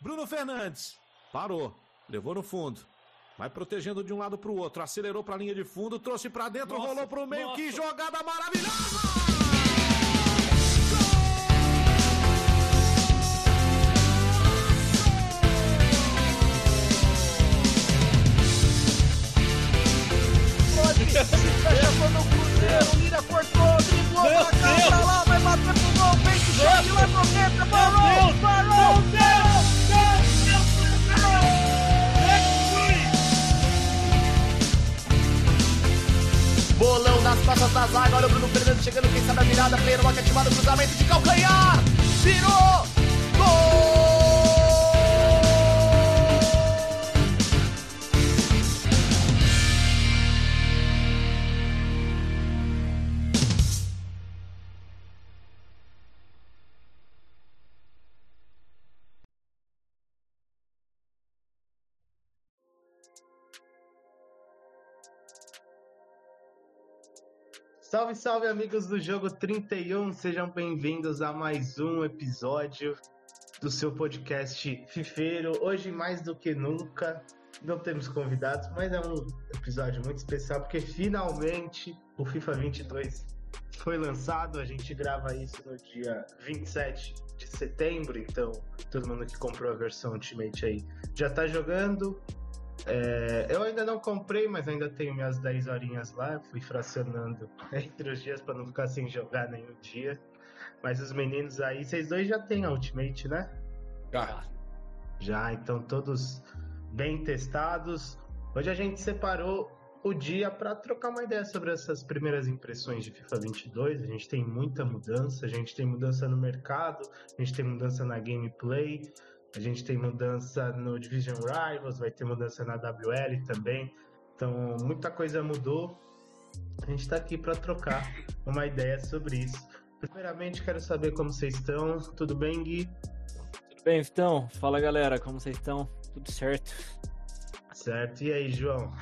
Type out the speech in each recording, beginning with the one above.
Bruno Fernandes. Parou. Levou no fundo. Vai protegendo de um lado para o outro. Acelerou para a linha de fundo, trouxe para dentro, nossa, rolou para o meio. Nossa. Que jogada maravilhosa! Chegou no Cruzeiro, Lira cortou, driblou pra cá, pra lá, vai bater pro gol, vem que chega lá pro dentro, parou, parou, Bolão nas costas da zaga, olha o Bruno Fernandes chegando, quem sabe a virada, pleno, ativado, cruzamento de calcanhar, virou, Salve, salve, amigos do Jogo 31, sejam bem-vindos a mais um episódio do seu podcast Fifeiro. Hoje, mais do que nunca, não temos convidados, mas é um episódio muito especial porque finalmente o FIFA 22 foi lançado. A gente grava isso no dia 27 de setembro, então todo mundo que comprou a versão Ultimate aí já tá jogando. É, eu ainda não comprei, mas ainda tenho minhas 10 horinhas lá. Fui fracionando entre os dias para não ficar sem jogar nenhum dia. Mas os meninos aí, vocês dois já têm a Ultimate, né? Já. Já, então todos bem testados. Hoje a gente separou o dia para trocar uma ideia sobre essas primeiras impressões de FIFA 22. A gente tem muita mudança, a gente tem mudança no mercado, a gente tem mudança na gameplay. A gente tem mudança no Division Rivals, vai ter mudança na WL também. Então, muita coisa mudou. A gente está aqui para trocar uma ideia sobre isso. Primeiramente, quero saber como vocês estão. Tudo bem, Gui? Tudo bem, então. Fala, galera. Como vocês estão? Tudo certo? Certo. E aí, João?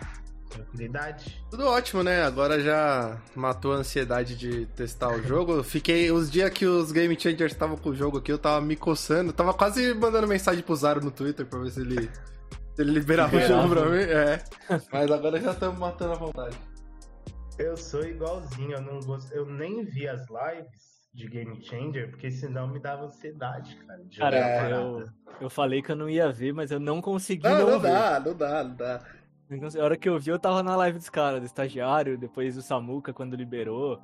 Tranquilidade? Tudo ótimo, né? Agora já matou a ansiedade de testar o jogo. Fiquei os dias que os Game Changers estavam com o jogo aqui, eu tava me coçando. Tava quase mandando mensagem pro Zaro no Twitter pra ver se ele, se ele liberava o jogo pra mim. É. Mas agora já estamos matando a vontade. Eu sou igualzinho, eu não gosto, eu nem vi as lives de Game Changer, porque senão me dava ansiedade, cara. cara, eu, eu falei que eu não ia ver, mas eu não consegui não, não, não ver. dá, não dá, não dá. Então, a hora que eu vi, eu tava na live dos caras, do estagiário, depois do Samuka, quando liberou.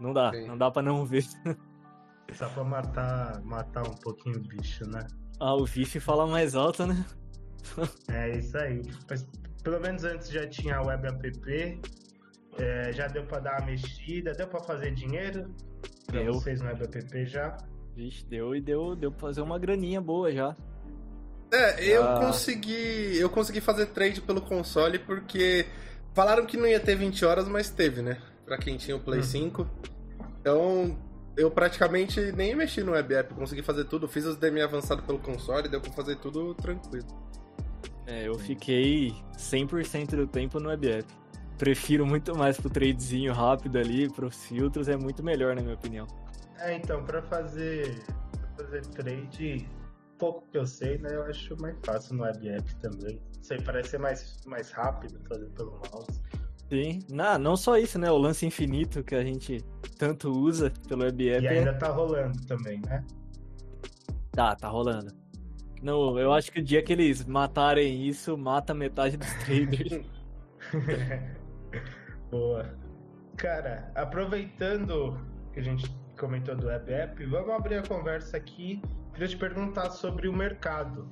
Não dá, Sim. não dá pra não ver. Só pra matar, matar um pouquinho o bicho, né? Ah, o Vif fala mais alto, né? é isso aí. Mas pelo menos antes já tinha a web app, é, já deu pra dar uma mexida, deu pra fazer dinheiro pra deu. vocês no web app já. Vixe, deu e deu, deu pra fazer uma graninha boa já. É, eu ah. consegui. Eu consegui fazer trade pelo console porque falaram que não ia ter 20 horas, mas teve, né? Pra quem tinha o Play hum. 5. Então, eu praticamente nem mexi no web app, consegui fazer tudo, fiz os DM avançado pelo console, deu pra fazer tudo tranquilo. É, eu fiquei 100% do tempo no web app. Prefiro muito mais pro tradezinho rápido ali, pros filtros, é muito melhor, na minha opinião. É, então, pra fazer, pra fazer trade, pouco que eu sei, né? Eu acho mais fácil no web app também. Sei, parece ser mais, mais rápido fazer pelo mouse. Sim, não, não só isso, né? O lance infinito que a gente tanto usa pelo web app. E ainda tá rolando também, né? Tá, tá rolando. Não, eu acho que o dia que eles matarem isso, mata metade dos traders. Boa. Cara, aproveitando que a gente comentou do web app, vamos abrir a conversa aqui Queria te perguntar sobre o mercado.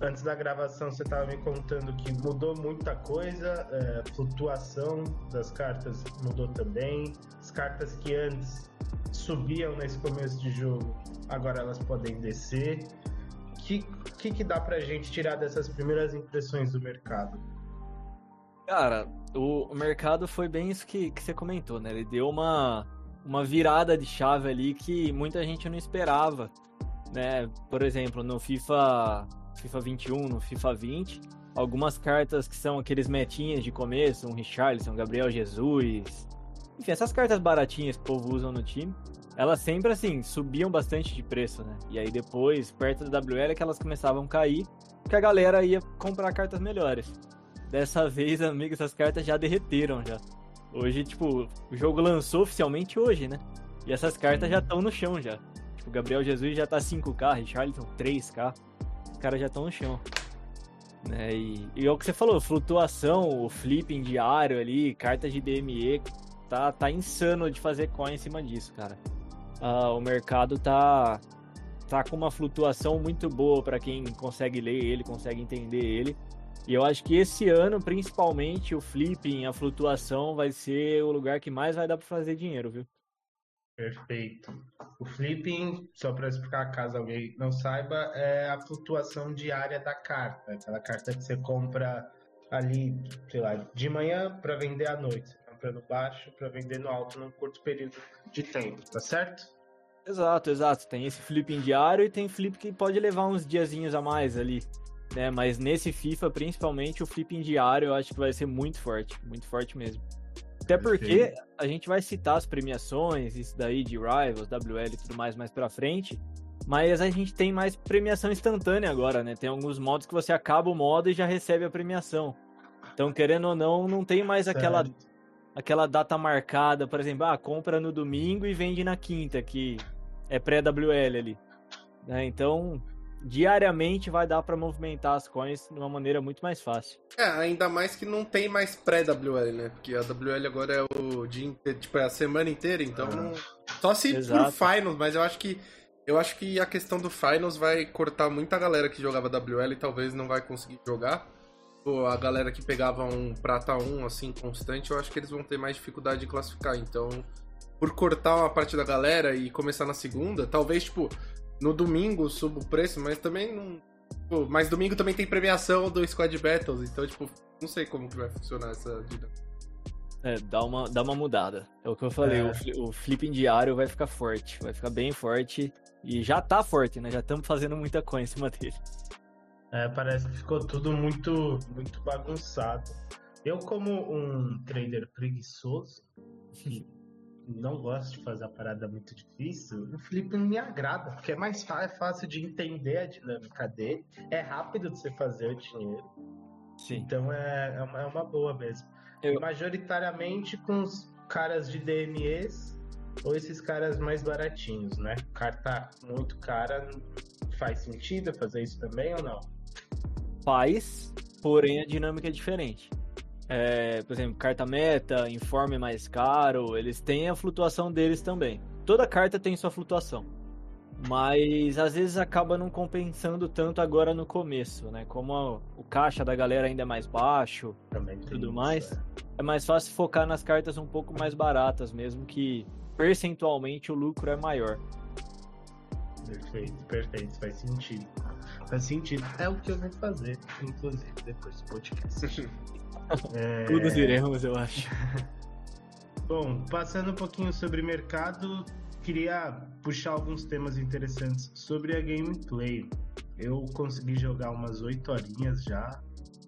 Antes da gravação, você estava me contando que mudou muita coisa, é, flutuação das cartas mudou também. As cartas que antes subiam nesse começo de jogo, agora elas podem descer. O que, que, que dá pra gente tirar dessas primeiras impressões do mercado? Cara, o, o mercado foi bem isso que, que você comentou, né? Ele deu uma, uma virada de chave ali que muita gente não esperava né? Por exemplo, no FIFA, FIFA 21, no FIFA 20, algumas cartas que são aqueles metinhas de começo, um Richarlison, um Gabriel Jesus, enfim, essas cartas baratinhas que o povo usa no time, elas sempre assim subiam bastante de preço, né? E aí depois, perto da WL, é que elas começavam a cair, que a galera ia comprar cartas melhores. Dessa vez, amigo, essas cartas já derreteram já. Hoje, tipo, o jogo lançou oficialmente hoje, né? E essas cartas já estão no chão já. Tipo, Gabriel Jesus já tá 5k, Richarlison 3k. Os caras já estão no chão. Né? E, e é o que você falou, flutuação, o flipping diário ali, cartas de DME, tá, tá insano de fazer coin em cima disso, cara. Ah, o mercado tá, tá com uma flutuação muito boa para quem consegue ler ele, consegue entender ele. E eu acho que esse ano, principalmente, o flipping, a flutuação, vai ser o lugar que mais vai dar para fazer dinheiro, viu? Perfeito. O flipping, só para explicar caso alguém não saiba, é a flutuação diária da carta. Aquela carta que você compra ali, sei lá, de manhã para vender à noite. Você compra no baixo para vender no alto num curto período de tempo, tá certo? Exato, exato. Tem esse flipping diário e tem flip que pode levar uns diazinhos a mais ali. Né? Mas nesse FIFA, principalmente, o flipping diário eu acho que vai ser muito forte. Muito forte mesmo. Até porque a gente vai citar as premiações, isso daí de Rivals, WL e tudo mais mais pra frente. Mas a gente tem mais premiação instantânea agora, né? Tem alguns modos que você acaba o modo e já recebe a premiação. Então, querendo ou não, não tem mais aquela, aquela data marcada, por exemplo, ah, compra no domingo e vende na quinta, que é pré-WL ali. Né? Então, diariamente vai dar para movimentar as coins de uma maneira muito mais fácil. É, ainda mais que não tem mais pré-WL, né? Porque a WL agora é o dia inteiro, tipo, é a semana inteira, então não... Só se Exato. por Finals, mas eu acho que eu acho que a questão do Finals vai cortar muita galera que jogava WL e talvez não vai conseguir jogar. Pô, a galera que pegava um prata 1 assim constante, eu acho que eles vão ter mais dificuldade de classificar. Então, por cortar uma parte da galera e começar na segunda, talvez tipo no domingo suba o preço, mas também não. Pô, mas domingo também tem premiação do Squad Battles, então, tipo, não sei como que vai funcionar essa dinâmica. É, dá uma, dá uma mudada. É o que eu falei, É. o, o flipping diário vai ficar forte, vai ficar bem forte. E já tá forte, né? Já estamos fazendo muita coisa em cima dele. É, parece que ficou tudo muito, muito bagunçado. Eu, como um trader preguiçoso, não gosto de fazer a parada muito difícil, o Felipe me agrada, porque é mais fácil, é fácil de entender a dinâmica dele, é rápido de você fazer o dinheiro, Sim. então é, é, uma, é uma boa mesmo. Eu- Majoritariamente com os caras de DMEs ou esses caras mais baratinhos, né? Carta muito cara, faz sentido fazer isso também ou não? Faz, porém a dinâmica é diferente. É, por exemplo, carta meta, informe mais caro, eles têm a flutuação deles também. Toda carta tem sua flutuação. Mas às vezes acaba não compensando tanto agora no começo, né? Como a- o caixa da galera ainda é mais baixo, Também tem tudo isso, mais, é. é mais fácil focar nas cartas um pouco mais baratas, mesmo que percentualmente o lucro é maior. Perfeito, perfeito, faz sentido. Faz sentido. É o que eu vou fazer, inclusive, depois do podcast. É, Todos iremos, eu acho. Bom, passando um pouquinho sobre mercado, queria puxar alguns temas interessantes sobre a gameplay. Eu consegui jogar umas 8 horinhas já,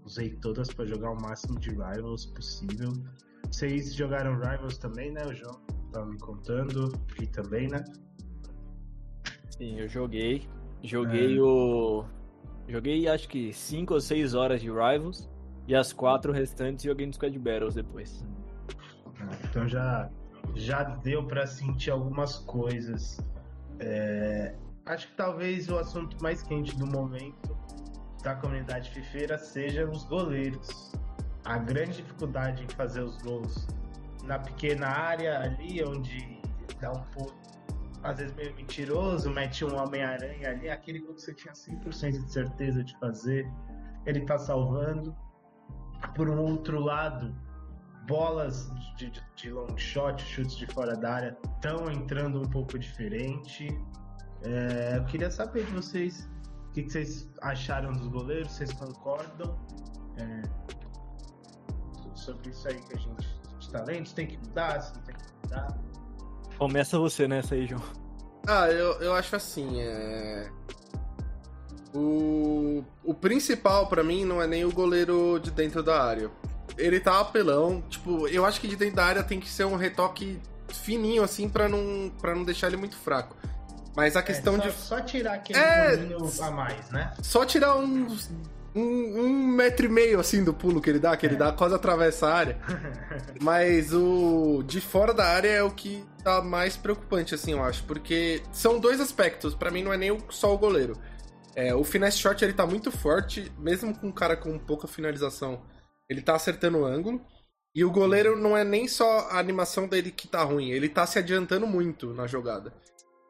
usei todas para jogar o máximo de Rivals possível. Vocês jogaram Rivals também, né? O João tava me contando, e também, né? Sim, eu joguei. Joguei o. Joguei acho que 5 ou 6 horas de Rivals. E as quatro restantes joguei no Squad Battles depois. Então já, já deu para sentir algumas coisas. É, acho que talvez o assunto mais quente do momento da comunidade fifeira seja os goleiros. A grande dificuldade em fazer os gols na pequena área ali, onde dá um pulo, às vezes meio mentiroso, mete um Homem-Aranha ali, aquele gol que você tinha 100% de certeza de fazer, ele tá salvando. Por um outro lado, bolas de, de, de long shot, chutes de fora da área, estão entrando um pouco diferente. É, eu queria saber de vocês o que, que vocês acharam dos goleiros, vocês concordam é, sobre isso aí que a gente, de talentos tem que mudar, se não tem que mudar. Começa você nessa aí, João. Ah, eu, eu acho assim, é... O, o principal pra mim não é nem o goleiro de dentro da área. Ele tá apelão, tipo, eu acho que de dentro da área tem que ser um retoque fininho assim pra não, pra não deixar ele muito fraco. Mas a questão é, só, de. Só tirar aquele É, a mais, né? Só tirar uns. Um, um metro e meio assim do pulo que ele dá, que ele dá quase atravessa a área. Mas o de fora da área é o que tá mais preocupante, assim, eu acho. Porque são dois aspectos. Pra mim não é nem só o goleiro. É, o finesse shot ele tá muito forte, mesmo com um cara com pouca finalização. Ele tá acertando o ângulo. E o goleiro não é nem só a animação dele que tá ruim, ele tá se adiantando muito na jogada.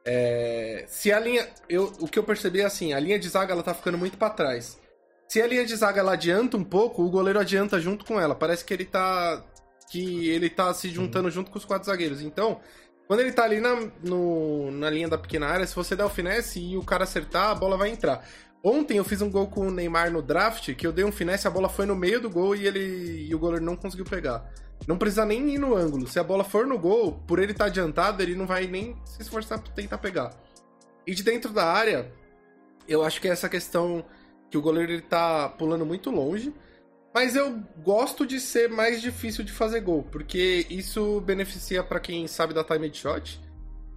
É, se a linha. Eu, o que eu percebi é assim, a linha de zaga ela tá ficando muito pra trás. Se a linha de zaga ela adianta um pouco, o goleiro adianta junto com ela. Parece que ele tá. Que ele tá se juntando junto com os quatro zagueiros. Então, quando ele tá ali na, no- na linha da pequena área, se você der o finesse e o cara acertar, a bola vai entrar. Ontem eu fiz um gol com o Neymar no draft, que eu dei um finesse, a bola foi no meio do gol e ele e o goleiro não conseguiu pegar. Não precisa nem ir no ângulo. Se a bola for no gol, por ele estar adiantado, ele não vai nem se esforçar pra tentar pegar. E de dentro da área, eu acho que é essa questão que o goleiro ele tá pulando muito longe. Mas eu gosto de ser mais difícil de fazer gol, porque isso beneficia pra quem sabe da time shot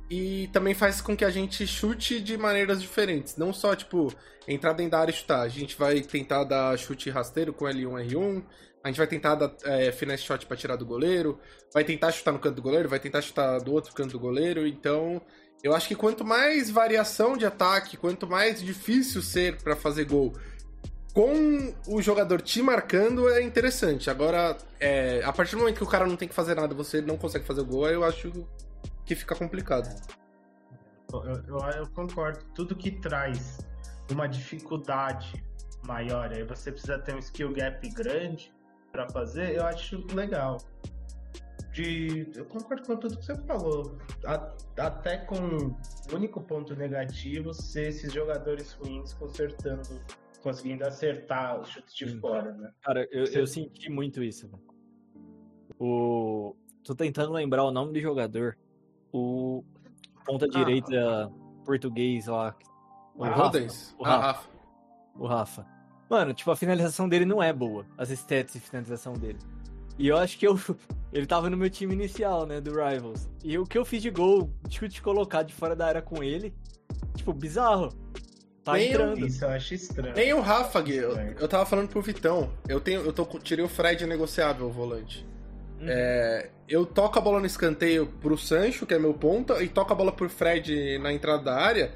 e também faz com que a gente chute de maneiras diferentes, não só tipo entrar dentro da área e chutar. A gente vai tentar dar chute rasteiro com L1 R1, a gente vai tentar dar é, finesse shot pra tirar do goleiro, vai tentar chutar no canto do goleiro, vai tentar chutar do outro canto do goleiro, então eu acho que quanto mais variação de ataque, quanto mais difícil ser pra fazer gol, com o jogador te marcando é interessante. Agora, é, a partir do momento que o cara não tem que fazer nada, você não consegue fazer o gol, eu acho que fica complicado. Eu, eu, eu concordo. Tudo que traz uma dificuldade maior, aí você precisa ter um skill gap grande pra fazer, eu acho legal. De, eu concordo com tudo que você falou. A- até com o único ponto negativo ser esses jogadores ruins consertando, conseguindo acertar o chute de fora, né? Cara, eu, eu senti muito isso. velho. O... Tô tentando lembrar o nome do jogador. O ponta direita português lá. O O Rafa. Rodens? O Ah, Rafa. O Rafa. Mano, tipo, a finalização dele não é boa. As stats de finalização dele. E eu acho que eu. Ele tava no meu time inicial, né? Do Rivals. E o que eu fiz de gol, chute colocado de fora da área com ele. Tipo, bizarro. Tá Nem eu entrando. Isso eu acho estranho. Nem o Rafa, Gui. Eu, eu tava falando pro Vitão. Eu tenho, eu tô, tirei o Fred negociável, o volante. Uhum. É, eu toco a bola no escanteio pro Sancho, que é meu ponta, e toco a bola pro Fred na entrada da área.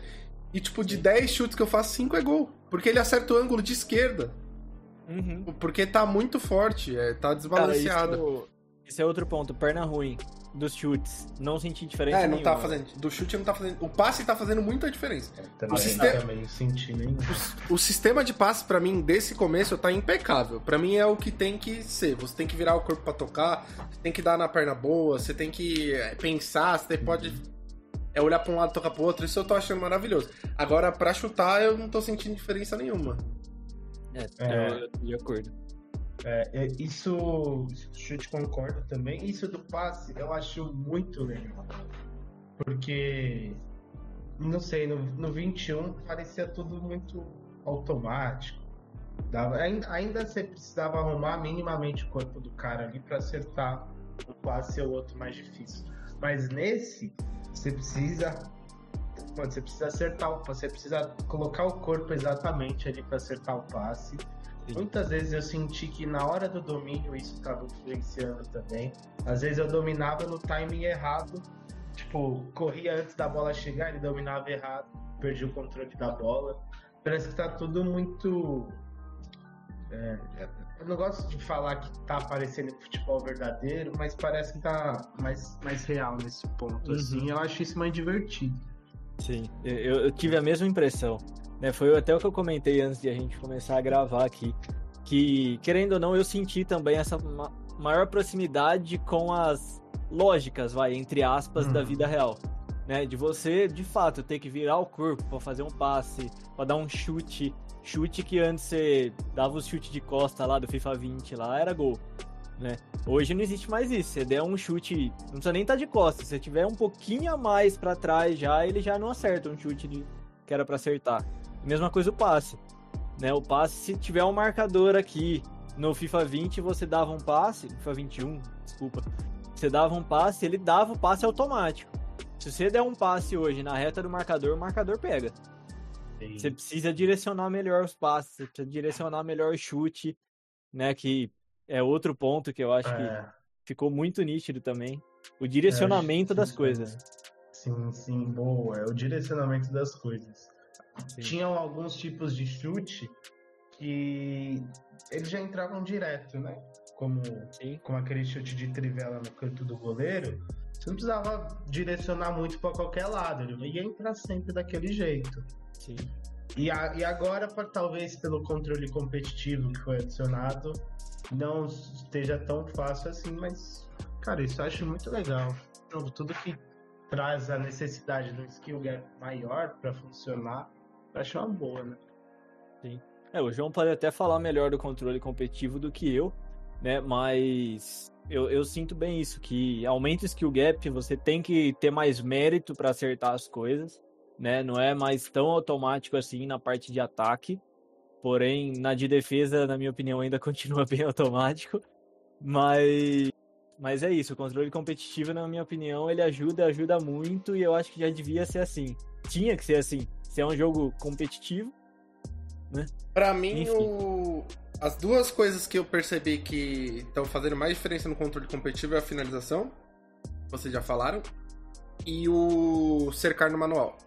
E, tipo, de 10 chutes que eu faço, 5 é gol. Porque ele acerta o ângulo de esquerda. Uhum. Porque tá muito forte, é, tá Cara, desbalanceado. isso, esse é outro ponto. Perna ruim dos chutes. Não senti diferença. É, não tá nenhuma. fazendo. Do chute não tá fazendo. O passe tá fazendo muita diferença. Também, O sistema- também senti nenhum. O sistema de passe, pra mim, desse começo, tá impecável. Pra mim é o que tem que ser. Você tem que virar o corpo pra tocar, você tem que dar na perna boa, você tem que é, pensar, você pode é, olhar pra um lado e tocar pro outro. Isso eu tô achando maravilhoso. Agora, pra chutar, eu não tô sentindo diferença nenhuma. É, É. Eu, eu tô de acordo. É, é, isso, do chute concordo também. Isso do passe eu acho muito legal. Porque, não sei, no, no 21 parecia tudo muito automático. Dava, ainda, ainda você precisava arrumar minimamente o corpo do cara ali para acertar um passe ou outro mais difícil. Mas nesse, você precisa. Você precisa acertar o você precisa colocar o corpo exatamente ali para acertar o passe. Muitas vezes eu senti que na hora do domínio isso estava influenciando também. Às vezes eu dominava no timing errado, tipo, corria antes da bola chegar, ele dominava errado, perdi o controle da bola. Parece que tá tudo muito. é, eu não gosto de falar que tá aparecendo futebol verdadeiro, mas parece que tá mais, mais real nesse ponto, Uhum. assim. Eu acho isso mais divertido. Sim, eu, eu tive a mesma impressão. Né? Foi até o que eu comentei antes de a gente começar a gravar aqui. Que, querendo ou não, eu senti também essa ma- maior proximidade com as lógicas, vai, entre aspas, da Uhum. vida real. Né? De você, de fato, ter que virar o corpo pra fazer um passe, pra dar um chute. Chute que antes você dava o chute de costa lá do FIFA 20 lá, era gol. Né? Hoje não existe mais isso. Você der um chute, não precisa nem estar de costas. Se você tiver um pouquinho a mais pra trás já, ele já não acerta um chute de- que era pra acertar. Mesma coisa o passe. Né? O passe, se tiver um marcador aqui no FIFA 20, você dava um passe, FIFA 21, desculpa. você dava um passe, ele dava o passe automático. Se você der um passe hoje na reta do marcador, o marcador pega. Sim. Você precisa direcionar melhor os passes, você precisa direcionar melhor o chute, né? Que é outro ponto que eu acho que É, ficou muito nítido também. O direcionamento é, das coisas. Sim, sim, boa. É o direcionamento das coisas. Sim. Tinham alguns tipos de chute que eles já entravam direto, né? Como, Sim. como aquele chute de trivela no canto do goleiro. Você não precisava direcionar muito para qualquer lado, ele ia entrar sempre daquele jeito. Sim. E, a- e agora, por- talvez pelo controle competitivo que foi adicionado, não esteja tão fácil assim, mas, cara, isso eu acho muito legal. Tudo que traz a necessidade de um skill gap maior para funcionar, acho uma boa, né? É, o João pode até falar melhor do controle competitivo do que eu, né? Mas eu, eu sinto bem isso, que aumenta o skill gap, você tem que ter mais mérito para acertar as coisas, né? Não é mais tão automático assim na parte de ataque. Porém, na de defesa, na minha opinião, ainda continua bem automático. Mas, mas é isso, o controle competitivo, na minha opinião, ele ajuda, ajuda muito e eu acho que já devia ser assim. Tinha que ser assim. Se é um jogo competitivo, Pra mim, Enfim. o... as duas coisas que eu percebi que estão fazendo mais diferença no controle competitivo é a finalização, vocês já falaram, e o cercar no manual.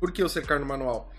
Por que o cercar no manual?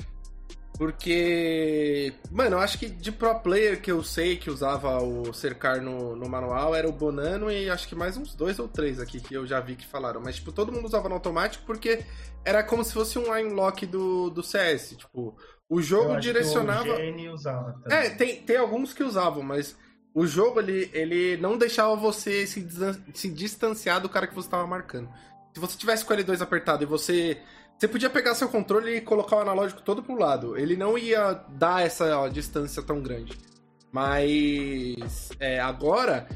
Porque, mano, eu acho que de pro player que eu sei que usava o cercar no, no manual era o Bonano e acho que mais uns dois ou três aqui que eu já vi que falaram. Mas, tipo, todo mundo usava no automático porque era como se fosse um line lock do, do CS. Tipo, o jogo direcionava. O usava também. É, tem, tem alguns que usavam, mas o jogo ele, ele não deixava você se, se distanciar do cara que você estava marcando. Se você tivesse com o L2 apertado e você. Você podia pegar seu controle e colocar o analógico todo pro lado. Ele não ia dar essa ó, distância tão grande. Mas. é, agora,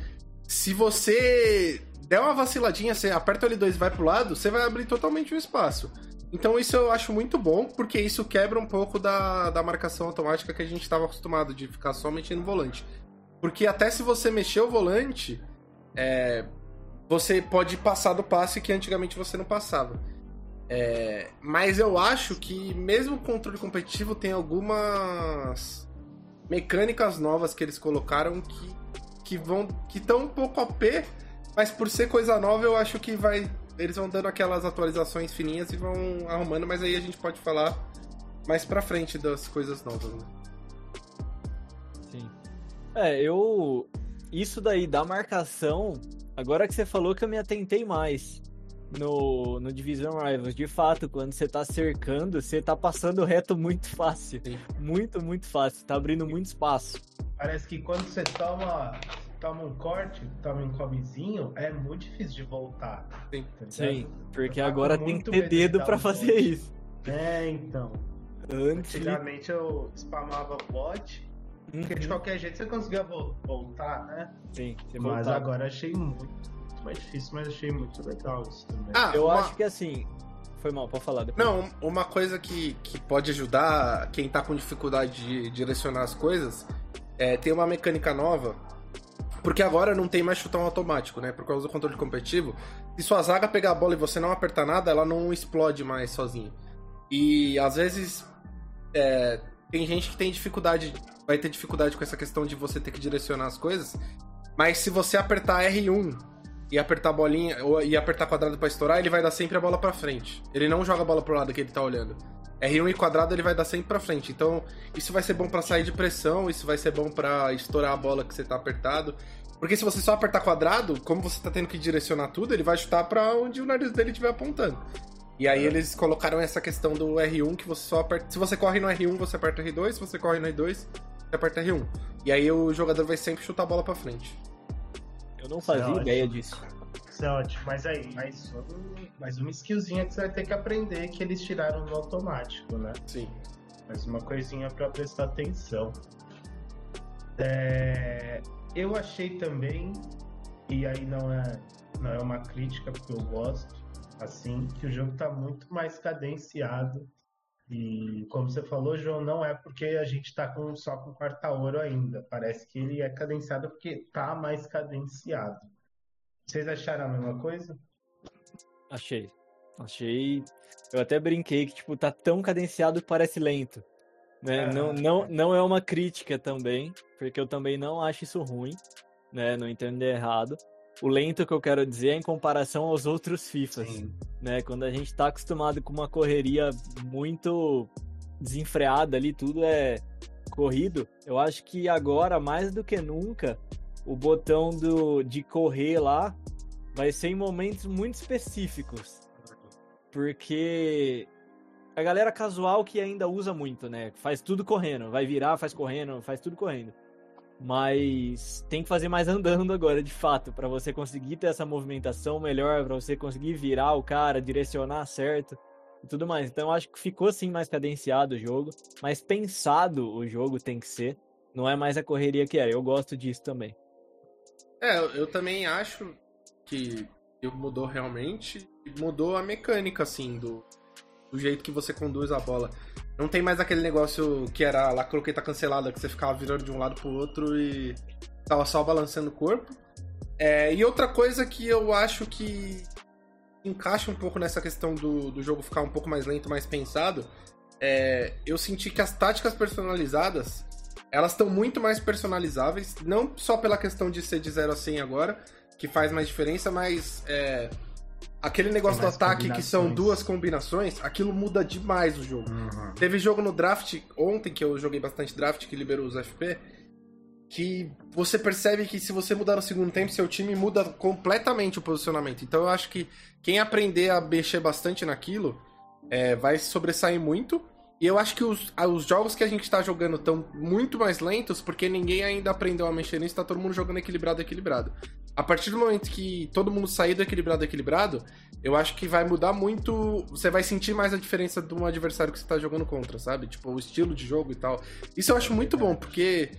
se você der uma vaciladinha, você aperta o L2 e vai pro lado, você vai abrir totalmente o espaço. Então isso eu acho muito bom, porque isso quebra um pouco da, da marcação automática que a gente estava acostumado de ficar só mexendo no volante. Porque até se você mexer o volante, é, você pode passar do passe que antigamente você não passava. É, mas eu acho que mesmo o controle competitivo tem algumas mecânicas novas que eles colocaram que, que vão que estão um pouco OP, mas por ser coisa nova eu acho que vai eles vão dando aquelas atualizações fininhas e vão arrumando, mas aí a gente pode falar mais pra frente das coisas novas. Né? Sim. É, eu. Isso daí da marcação, agora que você falou que eu me atentei mais no, no Division Rivals. De fato, quando você tá cercando, você tá passando reto muito fácil. Sim. Muito, muito fácil. Tá abrindo muito espaço. Parece que quando você toma, toma um corte, toma um comezinho, é muito difícil de voltar. Sim. tá? Sim, porque Eu tava agora tem que ter dedo dar pra um fazer isso. É, então. Antes. Antigamente eu spamava bot, porque de Uhum. qualquer jeito você conseguia vo- voltar, né? Sim, você Mas voltava. agora achei muito, muito mais difícil, mas achei muito legal isso também. Ah, Eu uma- acho que assim. Foi mal, pode falar depois. Não, uma coisa que, que pode ajudar quem tá com dificuldade de direcionar as coisas é tem uma mecânica nova. Porque agora não tem mais chutão automático, né? Por causa do controle competitivo. Se sua zaga pegar a bola e você não apertar nada, ela não explode mais sozinha. E às vezes é, tem gente que tem dificuldade, vai ter dificuldade com essa questão de você ter que direcionar as coisas. Mas se você apertar R1 e apertar a bolinha ou, e apertar quadrado pra estourar, ele vai dar sempre a bola pra frente. Ele não joga a bola pro lado que ele tá olhando. R1 e quadrado ele vai dar sempre pra frente. Então, isso vai ser bom pra sair de pressão, isso vai ser bom pra estourar a bola que você tá apertado. Porque se você só apertar quadrado, como você tá tendo que direcionar tudo, ele vai chutar pra onde o nariz dele estiver apontando. E aí eles colocaram essa questão do R1 que você só aperta. Se você corre no R1, você aperta R2, se você corre no R2, você aperta R1. E aí o jogador vai sempre chutar a bola pra frente. Eu não é fazia ótimo. ideia disso. Isso é ótimo. Mas aí, mais, um- mais uma skillzinha que você vai ter que aprender que eles tiraram no automático, né? Sim. Mais uma coisinha pra prestar atenção. É, eu achei também, e aí não é, não é uma crítica, porque eu gosto, assim, que o jogo tá muito mais cadenciado. E como você falou, João, não é porque a gente tá com, só com quarta ouro ainda. Parece que ele é cadenciado porque tá mais cadenciado. Vocês acharam a mesma coisa? Achei. Achei. Eu até brinquei que, tipo, tá tão cadenciado que parece lento. Né? Ah. Não, não, não é uma crítica também, porque eu também não acho isso ruim, né? Não entender errado. O lento que eu quero dizer é em comparação aos outros FIFAs, né? Quando a gente tá acostumado com uma correria muito desenfreada ali, tudo é corrido. Eu acho que agora, mais do que nunca, o botão do, de correr lá vai ser em momentos muito específicos. Porque a galera casual que ainda usa muito, né? Faz tudo correndo. Vai virar, faz correndo, faz tudo correndo. Mas tem que fazer mais andando agora, de fato, para você conseguir ter essa movimentação melhor, para você conseguir virar o cara, direcionar certo e tudo mais. Então acho que ficou assim mais cadenciado o jogo, mais pensado o jogo tem que ser. Não é mais a correria que era. Eu gosto disso também. É, eu, também acho que mudou realmente. Mudou a mecânica, assim, do, do jeito que você conduz a bola. Não tem mais aquele negócio que era lá croqueta cancelada, que você ficava virando de um lado pro outro e tava só balançando o corpo. É, e outra coisa que eu acho que encaixa um pouco nessa questão do, do jogo ficar um pouco mais lento, mais pensado, é, eu senti que as táticas personalizadas elas estão muito mais personalizáveis, não só pela questão de ser de 0 a 100 agora, que faz mais diferença, mas é, aquele negócio do ataque que são duas combinações, aquilo muda demais o jogo. Uhum. Teve jogo no draft ontem, que eu joguei bastante draft, que liberou os FP, que você percebe que se você mudar no segundo tempo, seu time muda completamente o posicionamento. Então eu acho que quem aprender a mexer bastante naquilo é, vai sobressair muito. E eu acho que os, os jogos que a gente tá jogando estão muito mais lentos porque ninguém ainda aprendeu a mexer nisso, tá todo mundo jogando equilibrado, equilibrado. A partir do momento que todo mundo sair do equilibrado, equilibrado, eu acho que vai mudar muito. Você vai sentir mais a diferença de um adversário que você tá jogando contra, sabe? Tipo, o estilo de jogo e tal. Isso eu acho muito bom, porque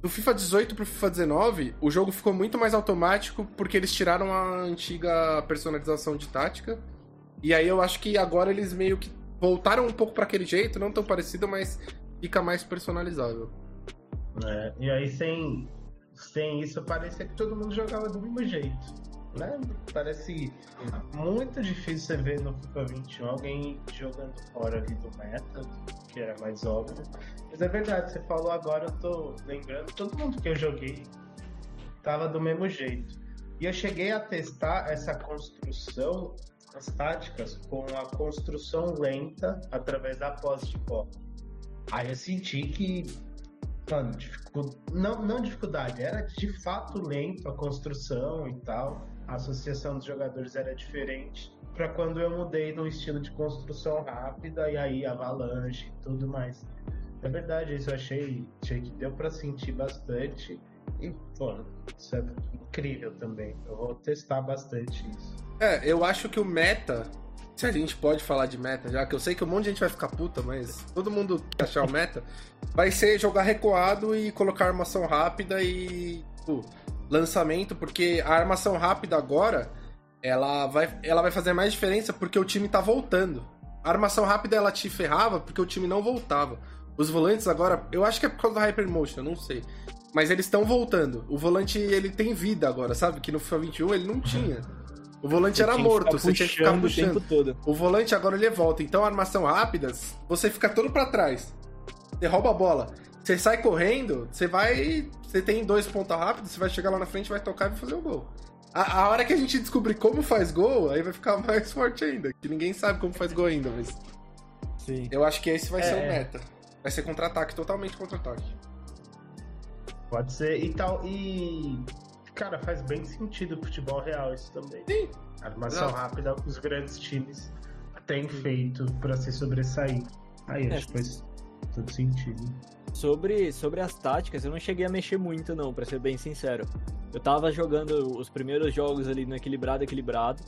do FIFA 18 pro FIFA 19, o jogo ficou muito mais automático porque eles tiraram a antiga personalização de tática. E aí eu acho que agora eles meio que voltaram um pouco para aquele jeito, não tão parecido, mas fica mais personalizável. É, e aí sem, sem isso parecia que todo mundo jogava do mesmo jeito. Né? Parece muito difícil você ver no FIFA 21 alguém jogando fora ali do meta, que era mais óbvio. Mas é verdade, você falou agora, eu tô lembrando, todo mundo que eu joguei tava do mesmo jeito. E eu cheguei a testar essa construção, as táticas, com a construção lenta através da posse de bola. Aí eu senti que dificu... não, não dificuldade, era de fato lento a construção e tal. A associação dos jogadores era diferente para quando eu mudei no estilo de construção rápida e aí avalanche e tudo mais. É verdade, isso eu achei, achei que deu para sentir bastante. E, pô, isso é incrível também. Eu vou testar bastante isso. É, eu acho que o meta, se a gente pode falar de meta, já que eu sei que um monte de gente vai ficar puta, mas todo mundo quer achar o meta, vai ser jogar recuado e colocar armação rápida e tipo, lançamento, porque a armação rápida agora, ela vai, ela vai fazer mais diferença porque o time tá voltando. A armação rápida ela te ferrava porque o time não voltava. Os volantes agora, eu acho que é por causa da Hypermotion, não sei. Mas eles estão voltando. O volante, ele tem vida agora, sabe? Que no FIFA 21 ele não tinha. O volante era tinha que morto, você tinha que ficar puxando o tempo todo. O volante agora ele volta. Então, armação rápida, você fica todo pra trás. Você rouba a bola. Você sai correndo, você vai. Você tem dois pontos rápidos, você vai chegar lá na frente, vai tocar e vai fazer o gol. A, a hora que a gente descobrir como faz gol, aí vai ficar mais forte ainda. Que ninguém sabe como faz gol ainda, mas. Sim. Eu acho que esse vai É. ser o meta. Vai ser contra-ataque, totalmente contra-ataque. Pode ser e tal. E. Cara, faz bem sentido o futebol real isso também. Sim. Armação Exato. rápida, os grandes times têm feito pra se sobressair. Aí É. acho que faz todo sentido. Sobre, sobre as táticas, eu não cheguei a mexer muito, não, pra ser bem sincero. Eu tava jogando os primeiros jogos ali no equilibrado, equilibrado,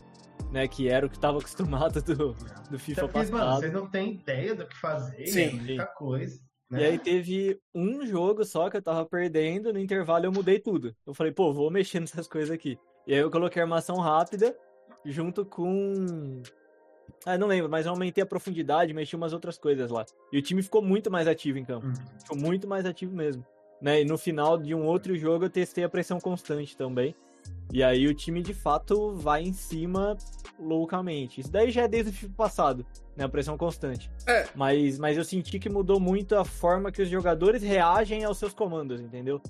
né? Que era o que tava acostumado do, do FIFA Até porque, mano, passado. vocês não têm ideia do que fazer, Sim. é muita coisa. Né? E aí teve um jogo só que eu tava perdendo, no intervalo eu mudei tudo. Eu falei, pô, vou mexer nessas coisas aqui. E aí eu coloquei armação rápida junto com. Ah, não lembro, mas eu aumentei a profundidade, mexi umas outras coisas lá. E o time ficou muito mais ativo em campo. Hum. Ficou muito mais ativo mesmo. Né? E no final de um outro jogo eu testei a pressão constante também. E aí o time de fato vai em cima loucamente. Isso daí já é desde o FIFA passado, né? A pressão constante. É. Mas, mas eu senti que mudou muito a forma que os jogadores reagem aos seus comandos, entendeu?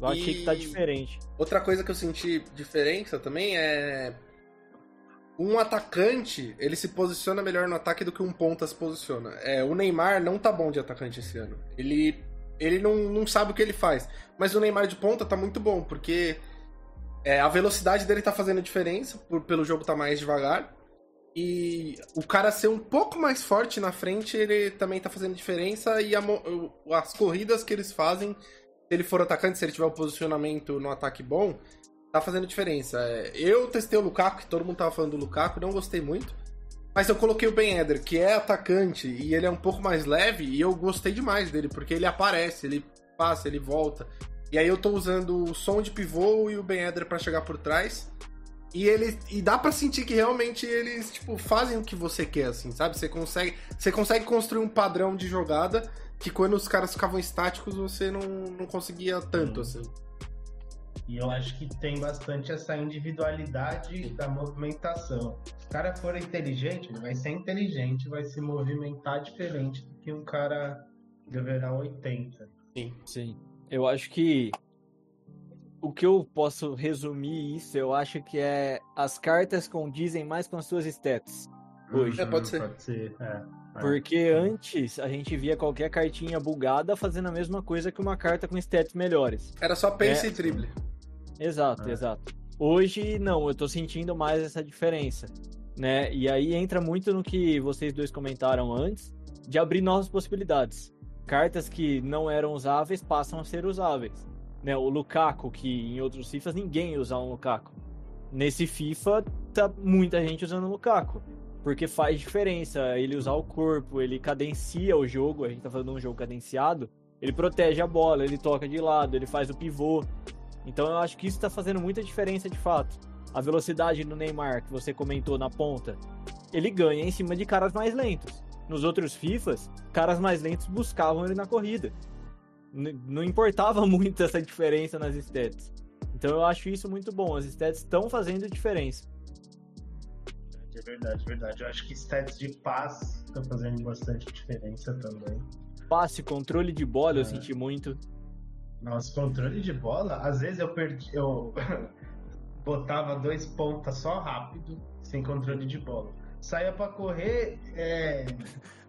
Eu achei E- que tá diferente. Outra coisa que eu senti diferença também é. Um atacante, ele se posiciona melhor no ataque do que um ponta se posiciona. É, o Neymar não tá bom de atacante esse ano. Ele, ele não, não sabe o que ele faz. Mas o Neymar de ponta tá muito bom, porque é, a velocidade dele tá fazendo diferença, por, pelo jogo tá mais devagar. E o cara ser um pouco mais forte na frente, ele também tá fazendo diferença. E a as corridas que eles fazem, se ele for atacante, se ele tiver o posicionamento no ataque bom, tá fazendo diferença. É, Eu testei o Lukaku, que todo mundo tava falando do Lukaku, não gostei muito. Mas eu coloquei o Ben Eder, que é atacante e ele é um pouco mais leve, e eu gostei demais dele, porque ele aparece, ele passa, ele volta. E aí eu tô usando o som de pivô e o Ben Eder pra chegar por trás. E ele e dá pra sentir que realmente eles tipo fazem o que você quer assim, sabe? Você consegue, você consegue construir um padrão de jogada que quando os caras ficavam estáticos você não, não conseguia tanto assim. E eu acho que tem bastante essa individualidade da movimentação. Se o cara for inteligente, ele vai ser inteligente, vai se movimentar diferente do que um cara level 80. Sim. Eu acho que o que eu posso resumir isso, eu acho que é as cartas condizem mais com as suas stats hoje. É, pode ser. Pode ser, é. É. Porque antes a gente via qualquer cartinha bugada fazendo a mesma coisa que uma carta com stats melhores. Era só pace É. e drible. Exato, É. exato. Hoje não, eu tô sentindo mais essa diferença, né? E aí entra muito no que vocês dois comentaram antes, de abrir novas possibilidades. Cartas que não eram usáveis passam a ser usáveis. Né? O Lukaku, que em outros FIFAs ninguém usar um Lukaku. Nesse FIFA tá muita gente usando o Lukaku. Porque faz diferença ele usar o corpo, ele cadencia o jogo, a gente tá falando de um jogo cadenciado, ele protege a bola, ele toca de lado, ele faz o pivô. Então eu acho que isso tá fazendo muita diferença de fato. A velocidade do Neymar, que você comentou na ponta, ele ganha em cima de caras mais lentos. Nos outros FIFAs, caras mais lentos buscavam ele na corrida. N- não importava muito essa diferença nas stats. Então eu acho isso muito bom. As stats estão fazendo diferença. É verdade, é verdade. Eu acho que stats de paz estão fazendo bastante diferença também. Passe, controle de bola, eu É. senti muito. Nossa, controle de bola, às vezes eu perdi. Eu botava dois pontas só rápido, sem controle de bola. Saía pra correr, é,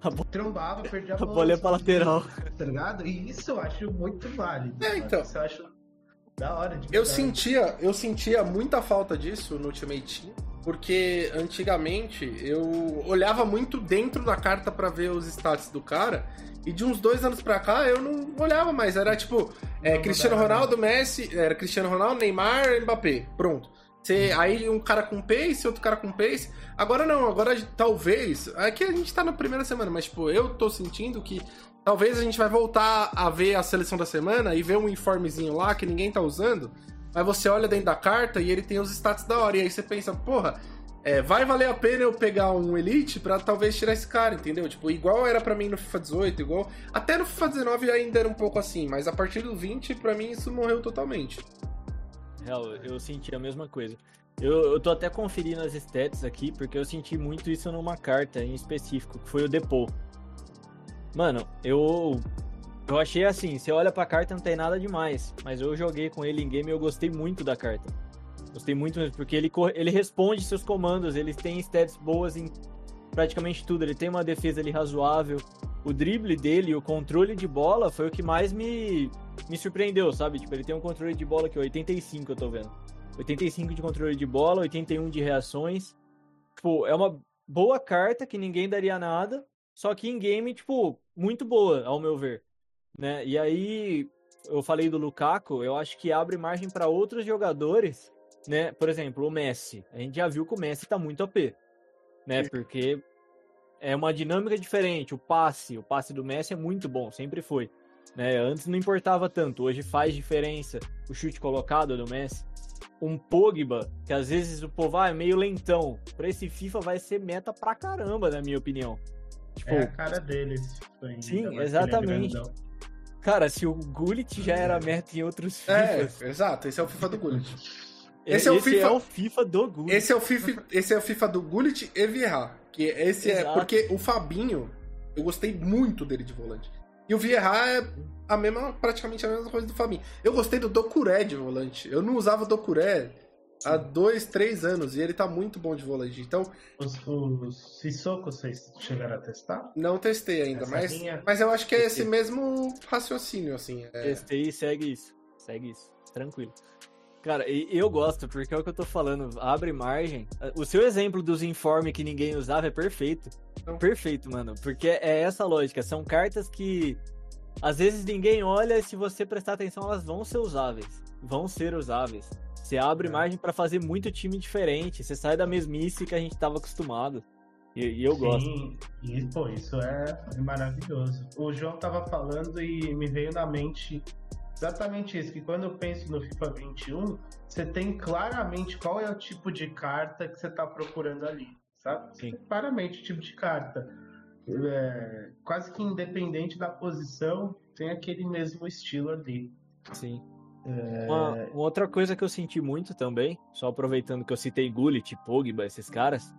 A bo- trombava, perdia a A bola. bola é pra lateral. Tá ligado? E isso eu acho muito válido. É, então. Isso eu acho da hora de Eu sentia, eu sentia muita falta disso no Ultimate Team, porque antigamente eu olhava muito dentro da carta pra ver os stats do cara, e de uns dois anos pra cá eu não olhava mais. Era tipo, é, Cristiano mudava, Ronaldo, Messi, era Cristiano Ronaldo, Neymar, Mbappé. Pronto. Você, aí um cara com pace, outro cara com pace. Agora não, agora talvez. Aqui a gente tá na primeira semana, mas tipo, eu tô sentindo que talvez a gente vai voltar a ver a seleção da semana e ver um informezinho lá que ninguém tá usando. Aí você olha dentro da carta e ele tem os status da hora. E aí você pensa, porra, é, vai valer a pena eu pegar um Elite pra talvez tirar esse cara, entendeu? Tipo, igual era pra mim no FIFA 18, igual. Até no FIFA 19 ainda era um pouco assim, mas a partir do 20, pra mim, isso morreu totalmente. Real, eu senti a mesma coisa. Eu, eu tô até conferindo as stats aqui, porque eu senti muito isso numa carta em específico, que foi o Depot. Mano, eu. Eu achei assim, você olha pra carta não tem nada demais, mas eu joguei com ele em game e eu gostei muito da carta. Gostei muito mesmo, porque ele, ele responde seus comandos, ele tem stats boas em praticamente tudo, ele tem uma defesa ali razoável. O drible dele, o controle de bola foi o que mais me, me surpreendeu, sabe? Tipo, ele tem um controle de bola que é 85, eu tô vendo. 85 de controle de bola, 81 de reações. Tipo, é uma boa carta que ninguém daria nada, só que em game, tipo, muito boa, ao meu ver. Né? E aí, eu falei do Lukaku, eu acho que abre margem para outros jogadores, né? Por exemplo, o Messi. A gente já viu que o Messi tá muito OP, né? Porque é uma dinâmica diferente. O passe, o passe do Messi é muito bom, sempre foi. Né? Antes não importava tanto, hoje faz diferença o chute colocado do Messi. Um Pogba, que às vezes o povo ah, é meio lentão. Pra esse FIFA vai ser meta pra caramba, na minha opinião. Tipo, É a cara dele. esse Sim, é exatamente. cara, se o Gullit já era meta em outros É, FIFAs, exato, esse é o FIFA do Gullit. Esse, é, o FIFA, é o FIFA do Gullit. Esse é o FIFA, esse é o FIFA do Gullit e Vieira. Que esse é Exato. porque o Fabinho, eu gostei muito dele de volante. E o Vieira é a mesma, praticamente a mesma coisa do Fabinho. Eu gostei do Docuré de volante. Eu não usava o Docuré há dois, três anos e ele tá muito bom de volante. Então, Os, os Sissoko, vocês chegaram a testar? não testei ainda, Essa mas, linha- mas eu acho que é esse mesmo raciocínio, assim. É, Testei e segue isso. Segue isso. Tranquilo. Cara, eu gosto, porque é o que eu tô falando. Abre margem. O seu exemplo dos informes que ninguém usava é perfeito. Então. Perfeito, mano. Porque é essa a lógica. São cartas que às vezes ninguém olha e se você prestar atenção, elas vão ser usáveis. Vão ser usáveis. Você abre É. margem pra fazer muito time diferente. Você sai da mesmice que a gente tava acostumado. E, e eu gosto. Sim, e pô, isso é maravilhoso. O João tava falando e me veio na mente exatamente isso, que quando eu penso no FIFA 21, você tem claramente qual é o tipo de carta que você tá procurando ali, sabe? Sim. claramente o tipo de carta. É, quase que independente da posição, tem aquele mesmo estilo ali. Sim. É, Uma, uma outra coisa que eu senti muito também, só aproveitando que eu citei Gullit, Pogba, esses caras,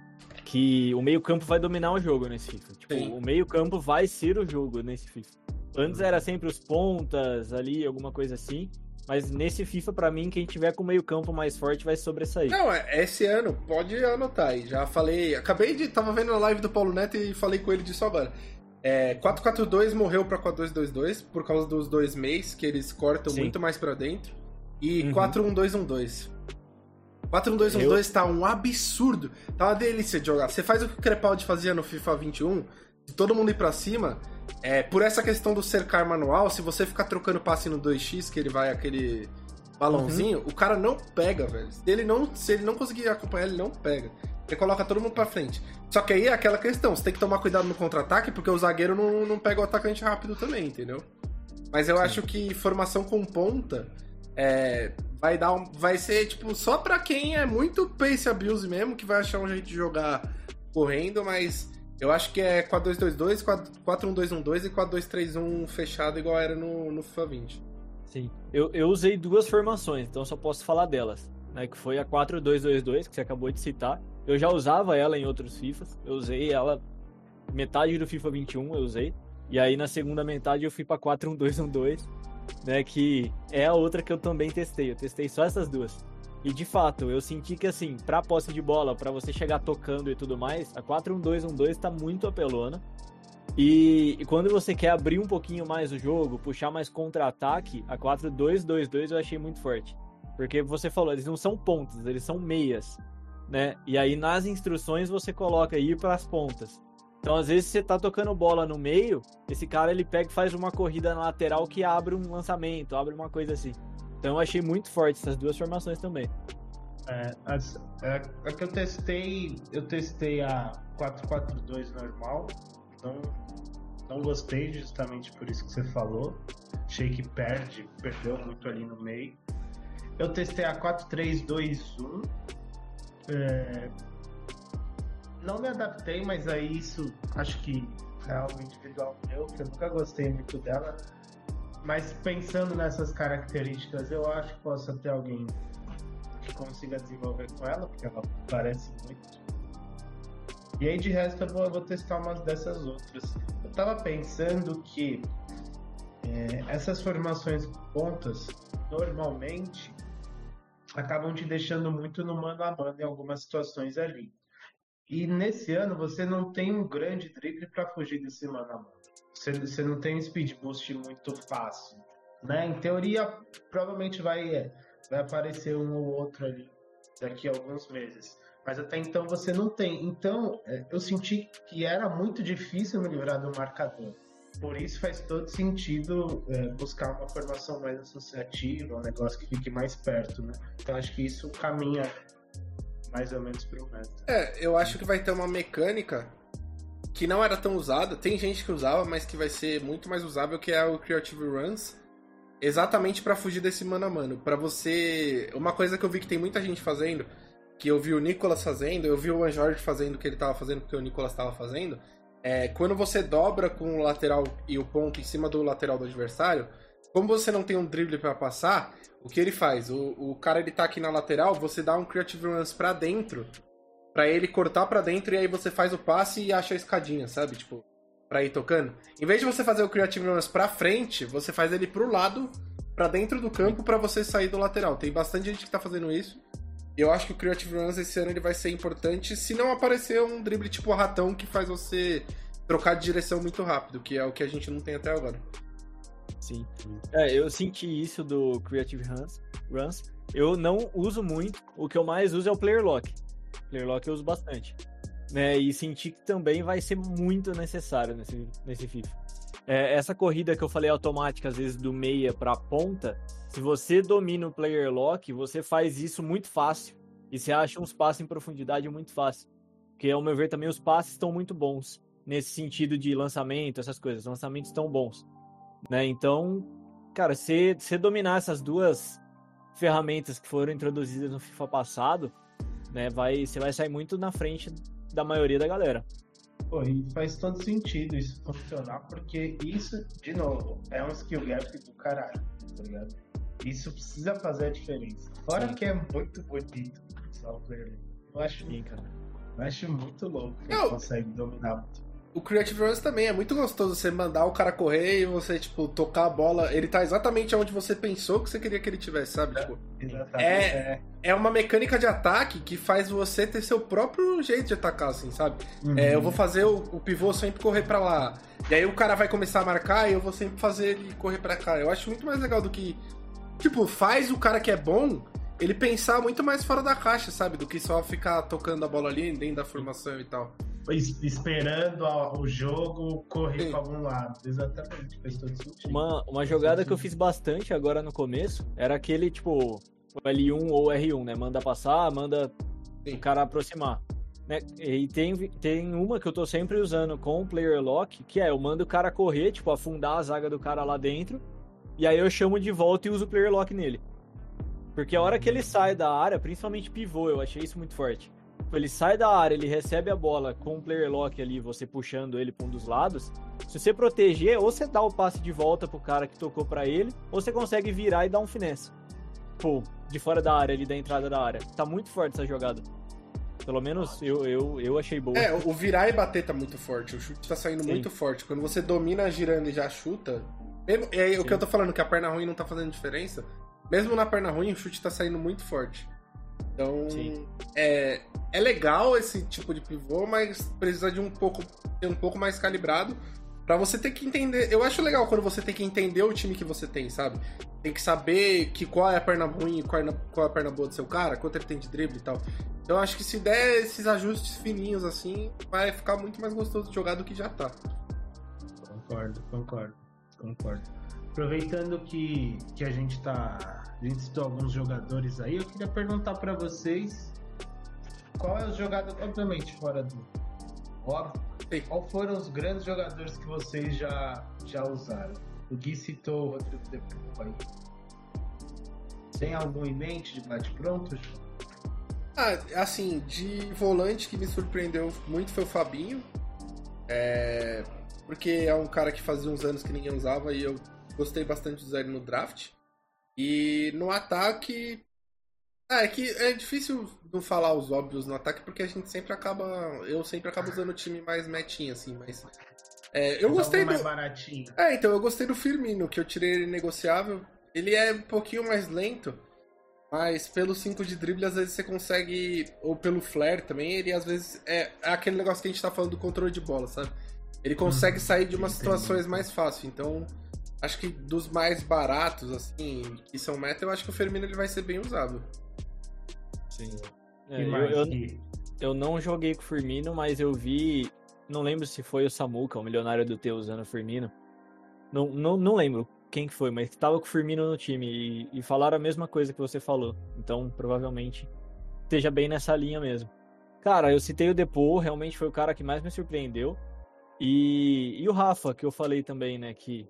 que o meio-campo vai dominar o jogo nesse FIFA. Tipo, Sim. o meio-campo vai ser o jogo nesse FIFA. Antes era sempre os pontas ali, alguma coisa assim. Mas nesse FIFA, pra mim, quem tiver com o meio-campo mais forte vai sobressair. Não, é- esse ano, pode anotar aí. Já falei. Acabei de. Tava vendo a live do Paulo Neto e falei com ele disso agora. É, 442 morreu pra 4222 por causa dos dois meses, que eles cortam Sim. muito mais pra dentro. E Uhum. 41212. 41212 tá um absurdo. Tá uma delícia de jogar. Você faz o que o Crepaldi fazia no FIFA 21, de todo mundo ir pra cima. É, por essa questão do cercar manual, se você ficar trocando passe no 2x, que ele vai aquele balãozinho, o cara não pega, velho. Se ele não, se ele não conseguir acompanhar, ele não pega. Ele coloca todo mundo pra frente. Só que aí é aquela questão, você tem que tomar cuidado no contra-ataque, porque o zagueiro não, não pega o atacante rápido também, entendeu? Mas eu acho que formação com ponta é, vai dar um, vai ser tipo só pra quem é muito pace abuse mesmo que vai achar um jeito de jogar correndo, mas eu acho que é 4-2-2-2, 4-1-2-1-2 e 4-2-3-1 fechado igual era no, no FIFA 20. Sim. Eu, eu usei duas formações, então só posso falar delas. Né, que foi a 4-2-2-2, que você acabou de citar. Eu já usava ela em outros FIFAs. Eu usei ela metade do FIFA 21, eu usei. E aí na segunda metade eu fui pra 4-1-2-1-2, né? Que é a outra que eu também testei. Eu testei só essas duas. E de fato, eu senti que assim, pra posse de bola, pra você chegar tocando e tudo mais, a 4-1-2-1-2 tá muito apelona. E, e quando você quer abrir um pouquinho mais o jogo, puxar mais contra-ataque, a 4-2-2-2 eu achei muito forte. Porque você falou, eles não são pontas, eles são meias, né? E aí nas instruções você coloca ir para as pontas. Então às vezes você tá tocando bola no meio, esse cara ele pega e faz uma corrida na lateral que abre um lançamento, abre uma coisa assim. Então eu achei muito forte essas duas formações também. É, as- é, a que eu testei, eu testei a 442 normal, não, não gostei justamente por isso que você falou. Achei que perde, perdeu muito ali no meio. Eu testei a 4321. É, não me adaptei, mas aí isso acho que é algo individual meu, que eu nunca gostei muito dela. Mas pensando nessas características, eu acho que possa ter alguém que consiga desenvolver com ela, porque ela parece muito. E aí de resto eu vou, eu vou testar umas dessas outras. Eu tava pensando que é, essas formações pontas normalmente acabam te deixando muito no mano a mano em algumas situações ali. E nesse ano você não tem um grande drible para fugir desse mano a mano. Você, não tem um speed boost muito fácil. Né? Em teoria, provavelmente vai, é, vai aparecer um ou outro ali daqui a alguns meses. Mas até então você não tem. Então é, eu senti que era muito difícil me livrar do marcador. Por isso faz todo sentido é, buscar uma formação mais associativa, um negócio que fique mais perto, né? Então acho que isso caminha mais ou menos para o meta. É, eu acho que vai ter uma mecânica que não era tão usada. Tem gente que usava, mas que vai ser muito mais usável, que é o Creative Runs. Exatamente para fugir desse mano a mano. Para você. Uma coisa que eu vi que tem muita gente fazendo, que eu vi o Nicolas fazendo, eu vi o Anjorge fazendo o que ele tava fazendo, porque o Nicolas tava fazendo. É, quando você dobra com o lateral e o ponto em cima do lateral do adversário, como você não tem um drible para passar, o que ele faz? O, o cara ele tá aqui na lateral, você dá um creative runs para dentro, para ele cortar para dentro e aí você faz o passe e acha a escadinha, sabe? Tipo, para ir tocando. Em vez de você fazer o creative runs para frente, você faz ele pro lado, para dentro do campo para você sair do lateral. Tem bastante gente que tá fazendo isso. Eu acho que o Creative Runs esse ano ele vai ser importante se não aparecer um drible tipo ratão que faz você trocar de direção muito rápido, que é o que a gente não tem até agora. Sim. É, eu senti isso do Creative Runs. Runs. Eu não uso muito. O que eu mais uso é o Player Lock. Player Lock eu uso bastante. Né, e senti que também vai ser muito necessário nesse, nesse FIFA. É, essa corrida que eu falei automática, às vezes do meia para ponta, se você domina o player lock, você faz isso muito fácil. E você acha uns passes em profundidade muito fácil. Porque, ao meu ver, também os passes estão muito bons. Nesse sentido de lançamento, essas coisas. Os lançamentos estão bons. Né? Então, cara, se você dominar essas duas ferramentas que foram introduzidas no FIFA passado, né, vai, você vai sair muito na frente da maioria da galera. Pô, e faz todo sentido isso funcionar, porque isso, de novo, é um skill gap do caralho, tá ligado? Isso precisa fazer a diferença. Fora Sim. que é muito bonito o software. Eu acho, Sim, cara. Eu acho muito louco que ele consegue dominar muito o Creative Runs também é muito gostoso você mandar o cara correr e você, tipo, tocar a bola. Ele tá exatamente onde você pensou que você queria que ele tivesse, sabe? É, tipo, é, é, é uma mecânica de ataque que faz você ter seu próprio jeito de atacar, assim, sabe? Uhum. É, eu vou fazer o, o, pivô sempre correr para lá. E aí o cara vai começar a marcar e eu vou sempre fazer ele correr para cá. Eu acho muito mais legal do que. Tipo, faz o cara que é bom ele pensar muito mais fora da caixa, sabe? Do que só ficar tocando a bola ali dentro da formação e tal esperando o jogo correr para algum lado. Exatamente, faz todo sentido. Uma, uma jogada que eu fiz bastante agora no começo era aquele, tipo, L1 ou R1, né? Manda passar, manda Sim. o cara aproximar. Né? E tem, tem uma que eu tô sempre usando com o player lock, que é eu mando o cara correr, tipo, afundar a zaga do cara lá dentro, e aí eu chamo de volta e uso o player lock nele. Porque a hora que ele sai da área, principalmente pivô, eu achei isso muito forte ele sai da área, ele recebe a bola com o player lock ali, você puxando ele para um dos lados. Se você proteger, ou você dá o passe de volta pro cara que tocou para ele, ou você consegue virar e dar um finesse. Pô, de fora da área, ali da entrada da área. Tá muito forte essa jogada. Pelo menos eu, eu, eu achei boa. É, o virar e bater tá muito forte. O chute tá saindo Sim. muito forte. Quando você domina girando e já chuta. Mesmo, é Sim. o que eu tô falando, que a perna ruim não tá fazendo diferença. Mesmo na perna ruim, o chute tá saindo muito forte. Então, é, é legal esse tipo de pivô, mas precisa de um pouco ser um pouco mais calibrado para você ter que entender. Eu acho legal quando você tem que entender o time que você tem, sabe? Tem que saber que qual é a perna ruim e qual, é a, qual é a perna boa do seu cara, quanto ele tem de drible e tal. Então, eu acho que se der esses ajustes fininhos assim, vai ficar muito mais gostoso de jogar do que já tá. Concordo, concordo, concordo. Aproveitando que, que a gente tá a gente citou alguns jogadores aí. Eu queria perguntar para vocês qual é o jogador, obviamente, fora do óbvio, qual foram os grandes jogadores que vocês já, já usaram? O Gui citou o Rodrigo aí. Tem algum em mente de bate-pronto? Ah, assim, de volante que me surpreendeu muito foi o Fabinho. É... Porque é um cara que fazia uns anos que ninguém usava e eu gostei bastante de usar ele no draft. E no ataque. Ah, é que é difícil não falar os óbvios no ataque, porque a gente sempre acaba. Eu sempre acabo usando o time mais metinho, assim, mas. É, eu mas gostei do. baratinho. É, então eu gostei do Firmino, que eu tirei ele negociável. Ele é um pouquinho mais lento, mas pelo 5 de drible, às vezes você consegue. Ou pelo flare também, ele às vezes. É, é aquele negócio que a gente tá falando do controle de bola, sabe? Ele consegue hum, sair de umas situações mais fácil. Então, acho que dos mais baratos, assim, que são meta, eu acho que o Firmino ele vai ser bem usado. Sim. É, eu, eu, eu, não joguei com o Firmino, mas eu vi. Não lembro se foi o Samuca, o milionário do T usando o Firmino. Não, não, não lembro quem que foi, mas que tava com o Firmino no time e, e falaram a mesma coisa que você falou. Então, provavelmente, esteja bem nessa linha mesmo. Cara, eu citei o Depô, realmente foi o cara que mais me surpreendeu. E, e o Rafa, que eu falei também, né, que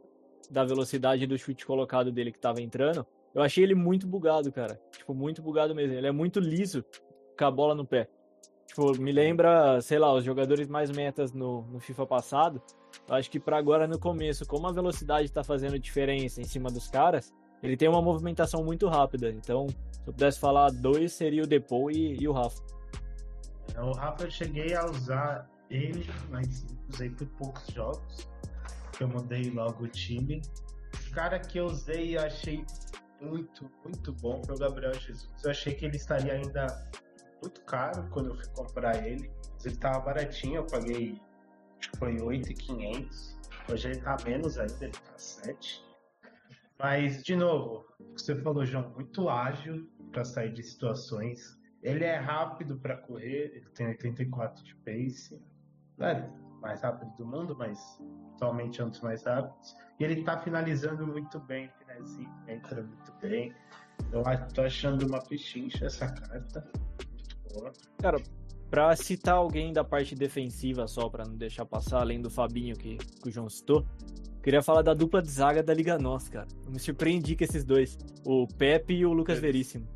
da velocidade do chute colocado dele que tava entrando, eu achei ele muito bugado, cara. Tipo, muito bugado mesmo. Ele é muito liso com a bola no pé. Tipo, me lembra, sei lá, os jogadores mais metas no, no FIFA passado. Eu acho que para agora no começo, como a velocidade tá fazendo diferença em cima dos caras, ele tem uma movimentação muito rápida. Então, se eu pudesse falar dois, seria o Depou e, e o Rafa. O Rafa eu cheguei a usar ele, mas usei por poucos jogos. Que eu mudei logo o time. O cara que eu usei e achei muito, muito bom foi o Gabriel Jesus. Eu achei que ele estaria ainda muito caro quando eu fui comprar ele. Ele tava baratinho, eu paguei, acho que foi 8,500. Hoje ele tá menos ainda, ele tá 7. Mas, de novo, você falou, João, muito ágil para sair de situações. Ele é rápido para correr, ele tem 84 de pace. É mais rápido do mundo, mas atualmente é um dos mais rápidos. E ele tá finalizando muito bem, finalzinho, entra muito bem. Eu tô achando uma pechincha essa carta. Cara, pra citar alguém da parte defensiva só, pra não deixar passar, além do Fabinho que, que o João citou, queria falar da dupla de zaga da Liga Nós, cara. Eu me surpreendi com esses dois, o Pepe e o Lucas Veríssimo.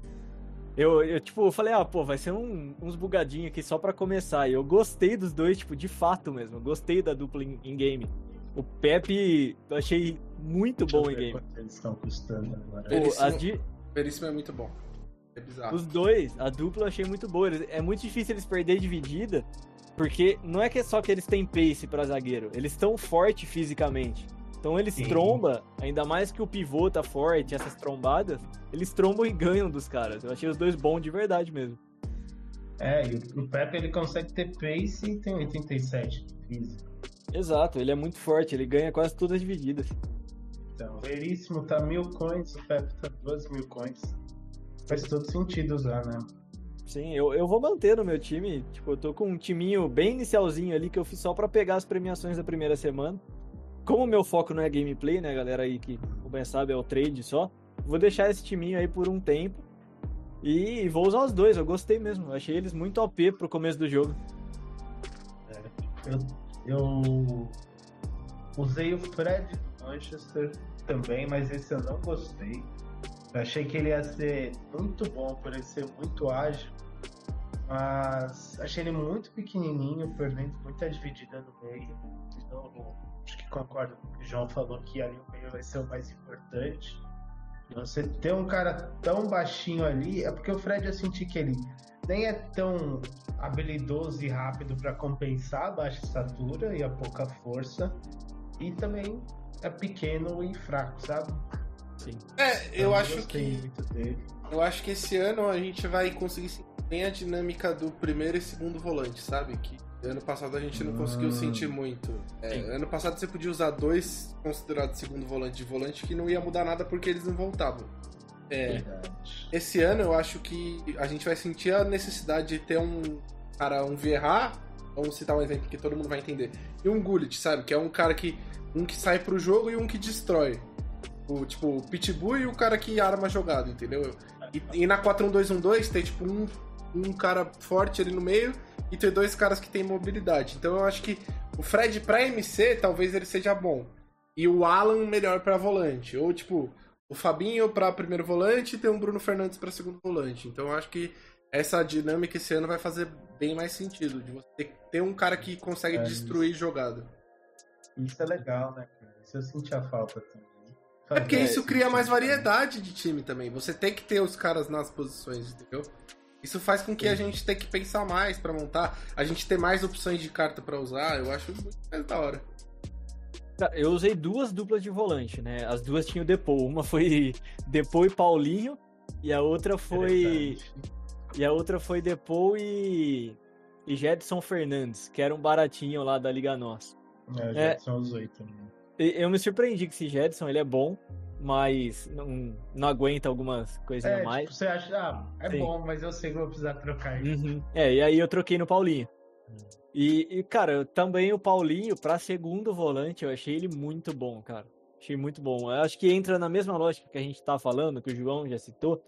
Eu, eu, tipo, falei, ah, pô, vai ser um, uns bugadinhos aqui só pra começar. E eu gostei dos dois, tipo, de fato mesmo. Eu gostei da dupla em, game. O Pepe, eu achei muito Deixa bom em game. quanto eles estão custando agora. Pô, as di- Veríssimo é muito bom. É bizarro. Os dois, a dupla eu achei muito boa. É muito difícil eles perderem dividida, porque não é que é só que eles têm pace pra zagueiro, eles estão fortes fisicamente. Então eles Sim. tromba, ainda mais que o pivô tá forte, essas trombadas, eles trombam e ganham dos caras. Eu achei os dois bons de verdade mesmo. É, e o, Pepe ele consegue ter pace e tem 87 de físico. Exato, ele é muito forte, ele ganha quase todas as divididas. Então, Veríssimo tá mil coins, o Pepe tá duas mil coins. Faz todo sentido usar, né? Sim, eu, eu vou manter no meu time. Tipo, eu tô com um timinho bem inicialzinho ali que eu fiz só pra pegar as premiações da primeira semana. Como o meu foco não é gameplay, né, galera aí que, como bem sabe, é o trade só. Vou deixar esse timinho aí por um tempo. E vou usar os dois, eu gostei mesmo. Achei eles muito OP pro começo do jogo. Eu, eu usei o Fred Manchester também, mas esse eu não gostei. Eu achei que ele ia ser muito bom por ele ser muito ágil, mas achei ele muito pequenininho, perdendo muita dividida no meio. De novo, acho que concordo com o que o João falou que ali o meio vai ser o mais importante. E Você ter um cara tão baixinho ali, é porque o Fred eu senti que ele nem é tão habilidoso e rápido para compensar a baixa estatura e a pouca força, e também é pequeno e fraco, sabe? Sim. É, eu não acho que muito dele. Eu acho que esse ano a gente vai conseguir sentir bem a dinâmica do primeiro e segundo volante, sabe? Que ano passado a gente não conseguiu Hum. sentir muito. É, ano passado você podia usar dois considerados segundo volante de volante que não ia mudar nada porque eles não voltavam. É, Verdade. esse ano eu acho que a gente vai sentir a necessidade de ter um cara, um Verra, vamos citar um exemplo que todo mundo vai entender, e um Gullit, sabe? Que é um cara que um que sai pro jogo e um que destrói. O, tipo, o Pitbull e o cara que arma a jogada, entendeu? E, e na 4-1-2-1-2 tem tipo um, um cara forte ali no meio e tem dois caras que tem mobilidade. Então eu acho que o Fred pra MC talvez ele seja bom. E o Alan melhor pra volante. Ou tipo, o Fabinho pra primeiro volante e tem um Bruno Fernandes pra segundo volante. Então eu acho que essa dinâmica esse ano vai fazer bem mais sentido. De você ter um cara que consegue É, destruir jogada. Isso é legal, né, cara? Isso eu senti a falta também. É porque Fazia isso cria mais variedade de time também. Você tem que ter os caras nas posições, entendeu? Isso faz com que a gente tenha que pensar mais pra montar, a gente ter mais opções de carta pra usar. Eu acho muito mais da hora. Cara, Eu usei duas duplas de volante, né? As duas tinham Depou. Uma foi Depou e Paulinho, e a outra foi. E a outra foi Depou e. E Jedson Fernandes, que era um baratinho lá da Liga Nós. É, já É. oito também. Eu me surpreendi que esse Jedson ele é bom, mas não, não aguenta algumas coisinhas É, a mais. tipo, você acha, ah, é Sim. bom, mas eu sei que eu vou precisar trocar isso. Uhum. É, e aí eu troquei no Paulinho. E, e, cara, também o Paulinho, pra segundo volante, eu achei ele muito bom, cara. Achei muito bom. Eu acho que entra na mesma lógica que a gente tá falando, que o João já citou,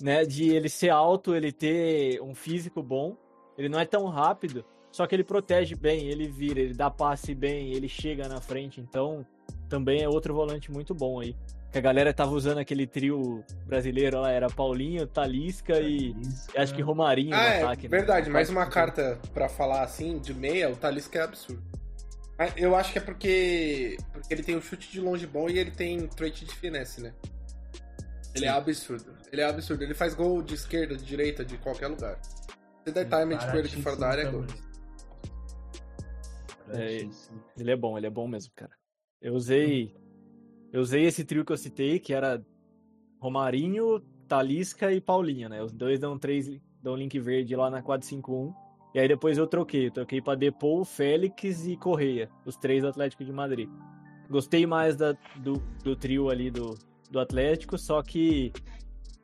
né? De ele ser alto, ele ter um físico bom. Ele não é tão rápido, só que ele protege bem, ele vira, ele dá passe bem, ele chega na frente. Então, também é outro volante muito bom aí. que a galera tava usando aquele trio brasileiro lá, era Paulinho, Talisca e Talisca. acho que Romarinho Ah, no é ataque. né? verdade. Mais uma carta pra falar assim, de meia, o Talisca é absurdo. Eu acho que é porque, porque ele tem um chute de longe bom e ele tem trait de finesse, né? Ele é absurdo. Ele é absurdo. Ele faz gol de esquerda, de direita, de qualquer lugar. Se der timing com ele aqui fora da área, é gol. Baratíssimo. Ele é bom, ele é bom mesmo, cara. Eu usei. Eu usei esse trio que eu citei, que era Romarinho, Talisca e Paulinho, né? Os dois dão três, dão link verde lá na 451. E aí depois eu troquei. Eu troquei pra Depou, Félix e Correia, os três do Atlético de Madrid. Gostei mais da, do, do trio ali do, do Atlético, só que.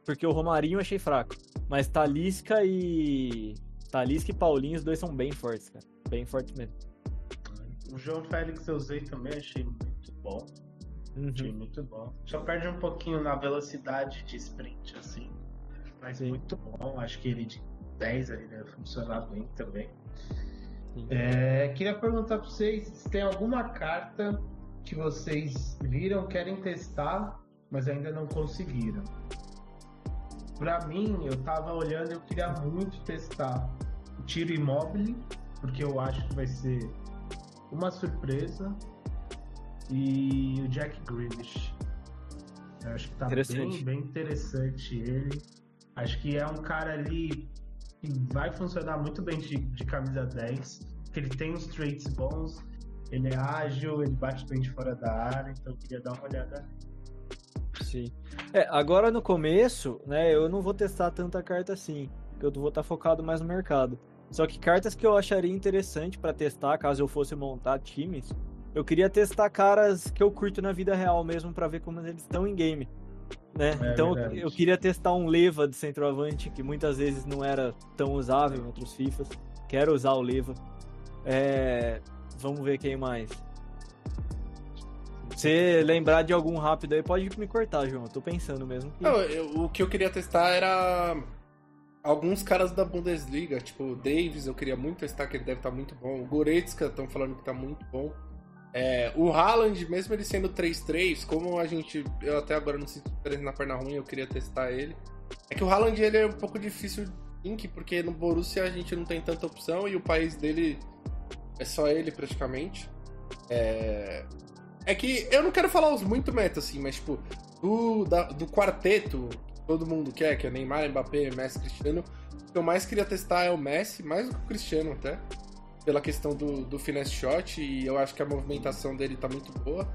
Porque o Romarinho eu achei fraco. Mas Talisca e. Talisca e Paulinho, os dois são bem fortes, cara. Bem fortes mesmo. O João Félix eu usei também, achei muito bom. Achei Uhum. muito bom. Só perde um pouquinho na velocidade de sprint, assim. Mas Sim. muito bom. Acho que ele de 10 ali deve funcionar bem também. É, queria perguntar pra vocês se tem alguma carta que vocês viram, querem testar, mas ainda não conseguiram. Pra mim, eu tava olhando eu queria muito testar o tiro imóvel, porque eu acho que vai ser uma surpresa. E o Jack Grealish. Eu acho que tá bem, Interessante. bem interessante ele. Acho que é um cara ali que vai funcionar muito bem de, de camisa 10. Que ele tem uns traits bons, ele é ágil, ele bate bem de fora da área, então eu queria dar uma olhada. Sim. É, agora no começo, né, eu não vou testar tanta carta assim, eu vou estar focado mais no mercado. Só que cartas que eu acharia interessante pra testar, caso eu fosse montar times, eu queria testar caras que eu curto na vida real mesmo pra ver como eles estão em game. Né? É então eu- verdade. eu queria testar um Leva de centroavante, que muitas vezes não era tão usável em outros FIFAs. Quero usar o Leva. É, Vamos ver quem mais. Se lembrar de algum rápido aí, pode me cortar, João. Eu tô pensando mesmo. que- Não, eu- o que eu queria testar era alguns caras da Bundesliga, tipo o Davis, eu queria muito testar, que ele deve estar muito bom. O Goretzka, estão falando que tá muito bom. É, o Haaland, mesmo ele sendo 3-3, como a gente. Eu até agora não sinto na perna ruim, eu queria testar ele. É que o Haaland ele é um pouco difícil link, porque no Borussia a gente não tem tanta opção e o país dele é só ele praticamente. É, é que eu não quero falar os muito meta, assim, mas tipo, do, da- do quarteto todo mundo quer, que é Neymar, Mbappé, Messi, Cristiano, o que eu mais queria testar é o Messi, mais do que o Cristiano até, pela questão do, do finesse shot, e eu acho que a movimentação dele tá muito boa.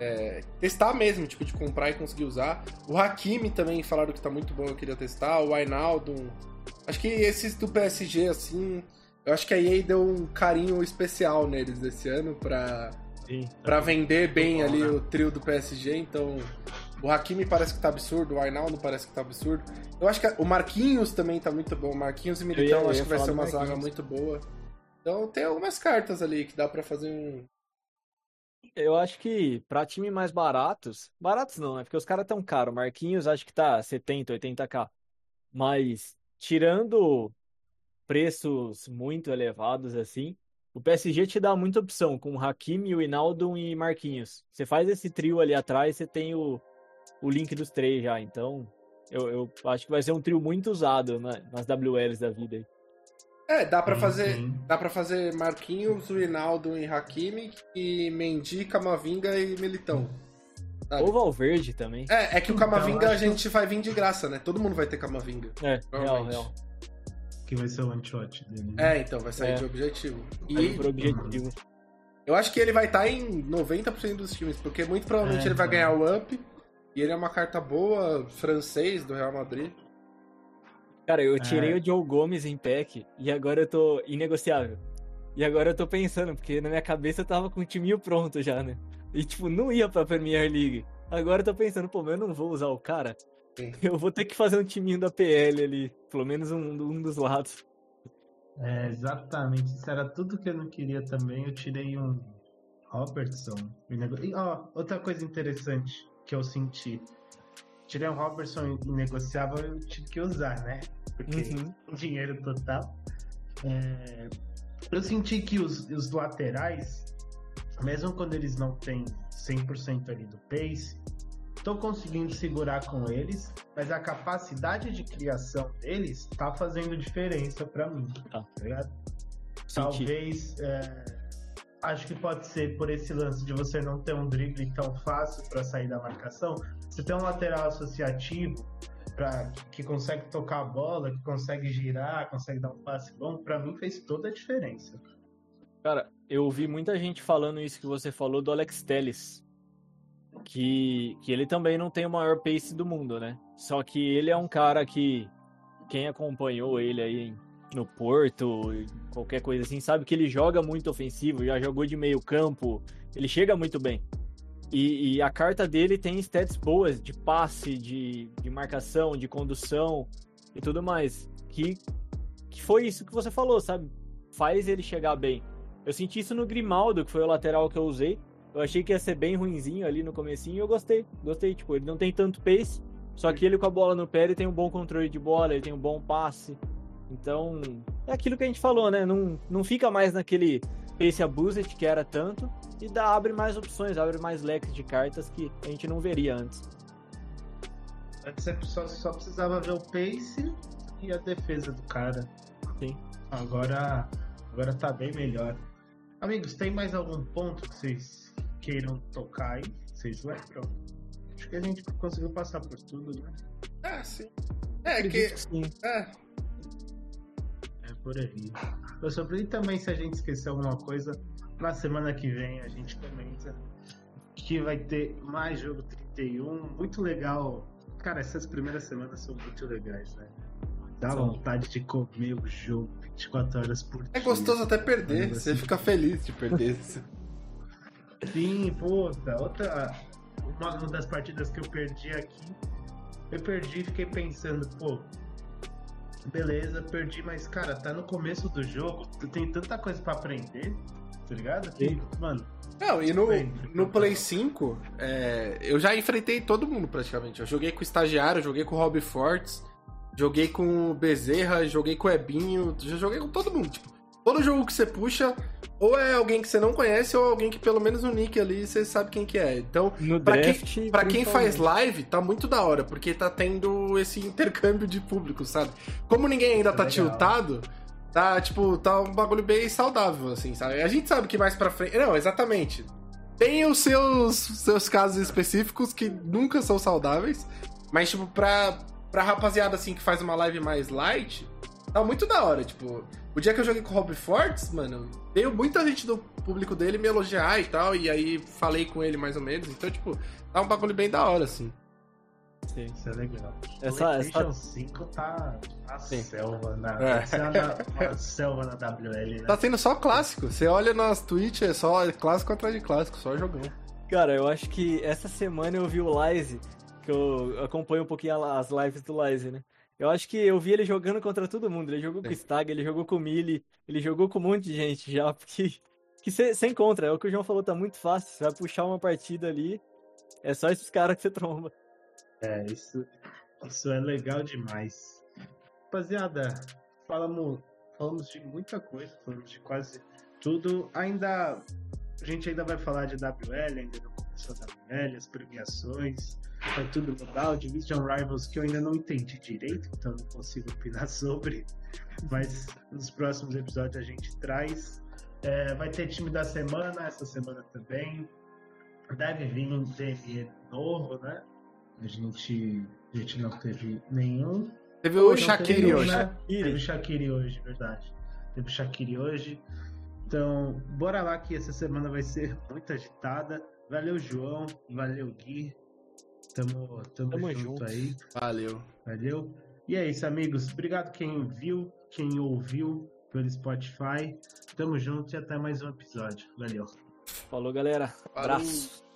É, testar mesmo, tipo, de comprar e conseguir usar. O Hakimi também falaram que tá muito bom, eu queria testar. O Ainaldo. Acho que esses do PSG, assim. Eu acho que a EA deu um carinho especial neles esse ano pra, Sim. pra vender bem bom, ali né? o trio do PSG, então. O Hakimi parece que tá absurdo, o Ainaldo parece que tá absurdo. Eu acho que o Marquinhos também tá muito bom. Marquinhos e Militão eu acho que vai ser uma zaga muito boa. Então tem algumas cartas ali que dá pra fazer um. Eu acho que pra time mais baratos, baratos não, né? Porque os caras tão caros. Marquinhos acho que tá 70, 80k. Mas tirando preços muito elevados assim, o PSG te dá muita opção com o Hakimi, o Hinaldo e Marquinhos. Você faz esse trio ali atrás, você tem o, o link dos três já. Então, eu, eu acho que vai ser um trio muito usado na- nas WLs da vida aí. É, dá pra Sim, fazer. Dá para fazer Marquinhos, o Hinaldo e Hakimi, e Mendy, Camavinga e Militão. Sabe? Ou Valverde também. É, é que o Então, Camavinga a acho que- gente vai vir de graça, né? Todo mundo vai ter Camavinga. É, real, Provavelmente. real. Que vai ser o one-shot dele. né? É, então, vai sair É. de objetivo. Aí E por objetivo. eu acho que ele vai estar em 90% dos times, porque muito provavelmente É, ele vai então. ganhar o Up. E ele é uma carta boa, francês, do Real Madrid. Cara, eu tirei É. o Joe Gomes em pack e agora eu tô inegociável. E agora eu tô pensando, porque na minha cabeça eu tava com o timinho pronto já, né? E tipo, não ia pra Premier League. Agora eu tô pensando, pô, mas eu não vou usar o cara. Sim. Eu vou ter que fazer um timinho da PL ali, pelo menos um, um dos lados. É, exatamente. Isso era tudo que eu não queria também. Eu tirei um Robertson. E, nego- e, ó, outra coisa interessante que eu senti. Tirei um Robertson inegociável, eu tive que usar, né? Porque Uhum. dinheiro total. É, eu senti que os, os laterais, mesmo quando eles não têm 100% ali do pace, tô conseguindo segurar com eles, mas a capacidade de criação deles tá fazendo diferença para mim. Tá. Tá ligado? Talvez. é, acho que pode ser por esse lance de você não ter um drible tão fácil para sair da marcação. Você tem um lateral associativo pra, que consegue tocar a bola, que consegue girar, consegue dar um passe bom. Para mim fez toda a diferença. Cara, eu ouvi muita gente falando isso que você falou do Alex Telles. Que, que ele também não tem o maior pace do mundo, né? Só que ele é um cara que quem acompanhou ele aí no Porto, qualquer coisa assim, sabe que ele joga muito ofensivo, já jogou de meio campo, ele chega muito bem. E, e a carta dele tem stats boas de passe, de, de marcação, de condução e tudo mais. Que, que foi isso que você falou, sabe? Faz ele chegar bem. Eu senti isso no Grimaldo, que foi o lateral que eu usei. Eu achei que ia ser bem ruinzinho ali no comecinho e eu gostei. Gostei, tipo, ele não tem tanto pace, só que ele com a bola no pé, ele tem um bom controle de bola, ele tem um bom passe. Então, é aquilo que a gente falou, né? Não, não fica mais naquele pace abused que era tanto e dá, abre mais opções, abre mais leques de cartas que a gente não veria antes. Antes você só, só precisava ver o pace e a defesa do cara. Sim. Agora, agora tá bem melhor. Amigos, tem mais algum ponto que vocês queiram tocar aí? Vocês lembram? Acho que a gente conseguiu passar por tudo, né? Ah, sim. É Acredito que. sim. É, É por aí. Eu só e também se a gente esquecer alguma coisa, na semana que vem a gente comenta que vai ter mais jogo 31, muito legal. Cara, essas primeiras semanas são muito legais, né? Dá vontade de comer o jogo 24 horas por dia. é gostoso até perder. Você assim- fica feliz de perder. Sim, puta, outra. Uma, uma das partidas que eu perdi aqui, eu perdi e fiquei pensando, pô, beleza, perdi, mas cara, tá no começo do jogo, tu tem tanta coisa pra aprender, tá ligado? Que, Sim. mano, Não, e no, no Play 5, é, eu já enfrentei todo mundo praticamente. Eu joguei com o estagiário, joguei com o Rob Fortes, joguei com o Bezerra, joguei com o Ebinho, já joguei com todo mundo. Tipo, todo jogo que você puxa, ou é alguém que você não conhece, ou alguém que pelo menos no nick ali você sabe quem que é. Então, No pra draft. quem, pra quem faz live, tá muito da hora, porque tá tendo esse intercâmbio de público, sabe? Como ninguém ainda tá Legal. tiltado, tá, tipo, tá um bagulho bem saudável, assim, sabe? A gente sabe que mais pra frente. Não, exatamente. Tem os seus, seus casos específicos que nunca são saudáveis, mas, tipo, pra, pra rapaziada, assim, que faz uma live mais light, tá muito da hora, tipo. O dia que eu joguei com o Rob Fortes, mano, veio muita gente do público dele me elogiar e tal, e aí falei com ele mais ou menos, então, tipo, tá um bagulho bem da hora, assim. Sim. isso é legal. Essa- PlayStation essa- 5 tá a Sim. selva na, É. uma, uma selva na WL, né? Tá sendo só clássico. Você olha nas Twitch, é só clássico atrás de clássico, só jogão. Cara, eu acho que essa semana eu vi o Lize, que eu acompanho um pouquinho as lives do Lize, né? Eu acho que eu vi ele jogando contra todo mundo. Ele jogou com o Stag, ele jogou com o Mili, ele jogou com um monte de gente já, porque que você encontra. É o que o João falou, tá muito fácil. Você vai puxar uma partida ali, é só esses caras que você tromba. É, isso, isso é legal demais. Rapaziada, falamos, falamos de muita coisa, falamos de quase tudo. Ainda. A gente ainda vai falar de WL, ainda não começou a WL, as premiações, vai tudo mudar. O Division Rivals que eu ainda não entendi direito, então não consigo opinar sobre. Mas nos próximos episódios a gente traz. É, vai ter time da semana, essa semana também. Deve vir um DME novo, né? A gente, a gente não teve nenhum. Teve o Shaqiri hoje. né? Teve o Shaqiri hoje, verdade. Teve o Shaqiri hoje. Então, bora lá que essa semana vai ser muito agitada. Valeu, João. Valeu, Gui. Tamo, tamo, Tamo junto junto. aí. Valeu. Valeu. E é isso, amigos. Obrigado quem viu, quem ouviu pelo Spotify. Tamo junto e até mais um episódio. Valeu. Falou, galera. Falou. Abraço.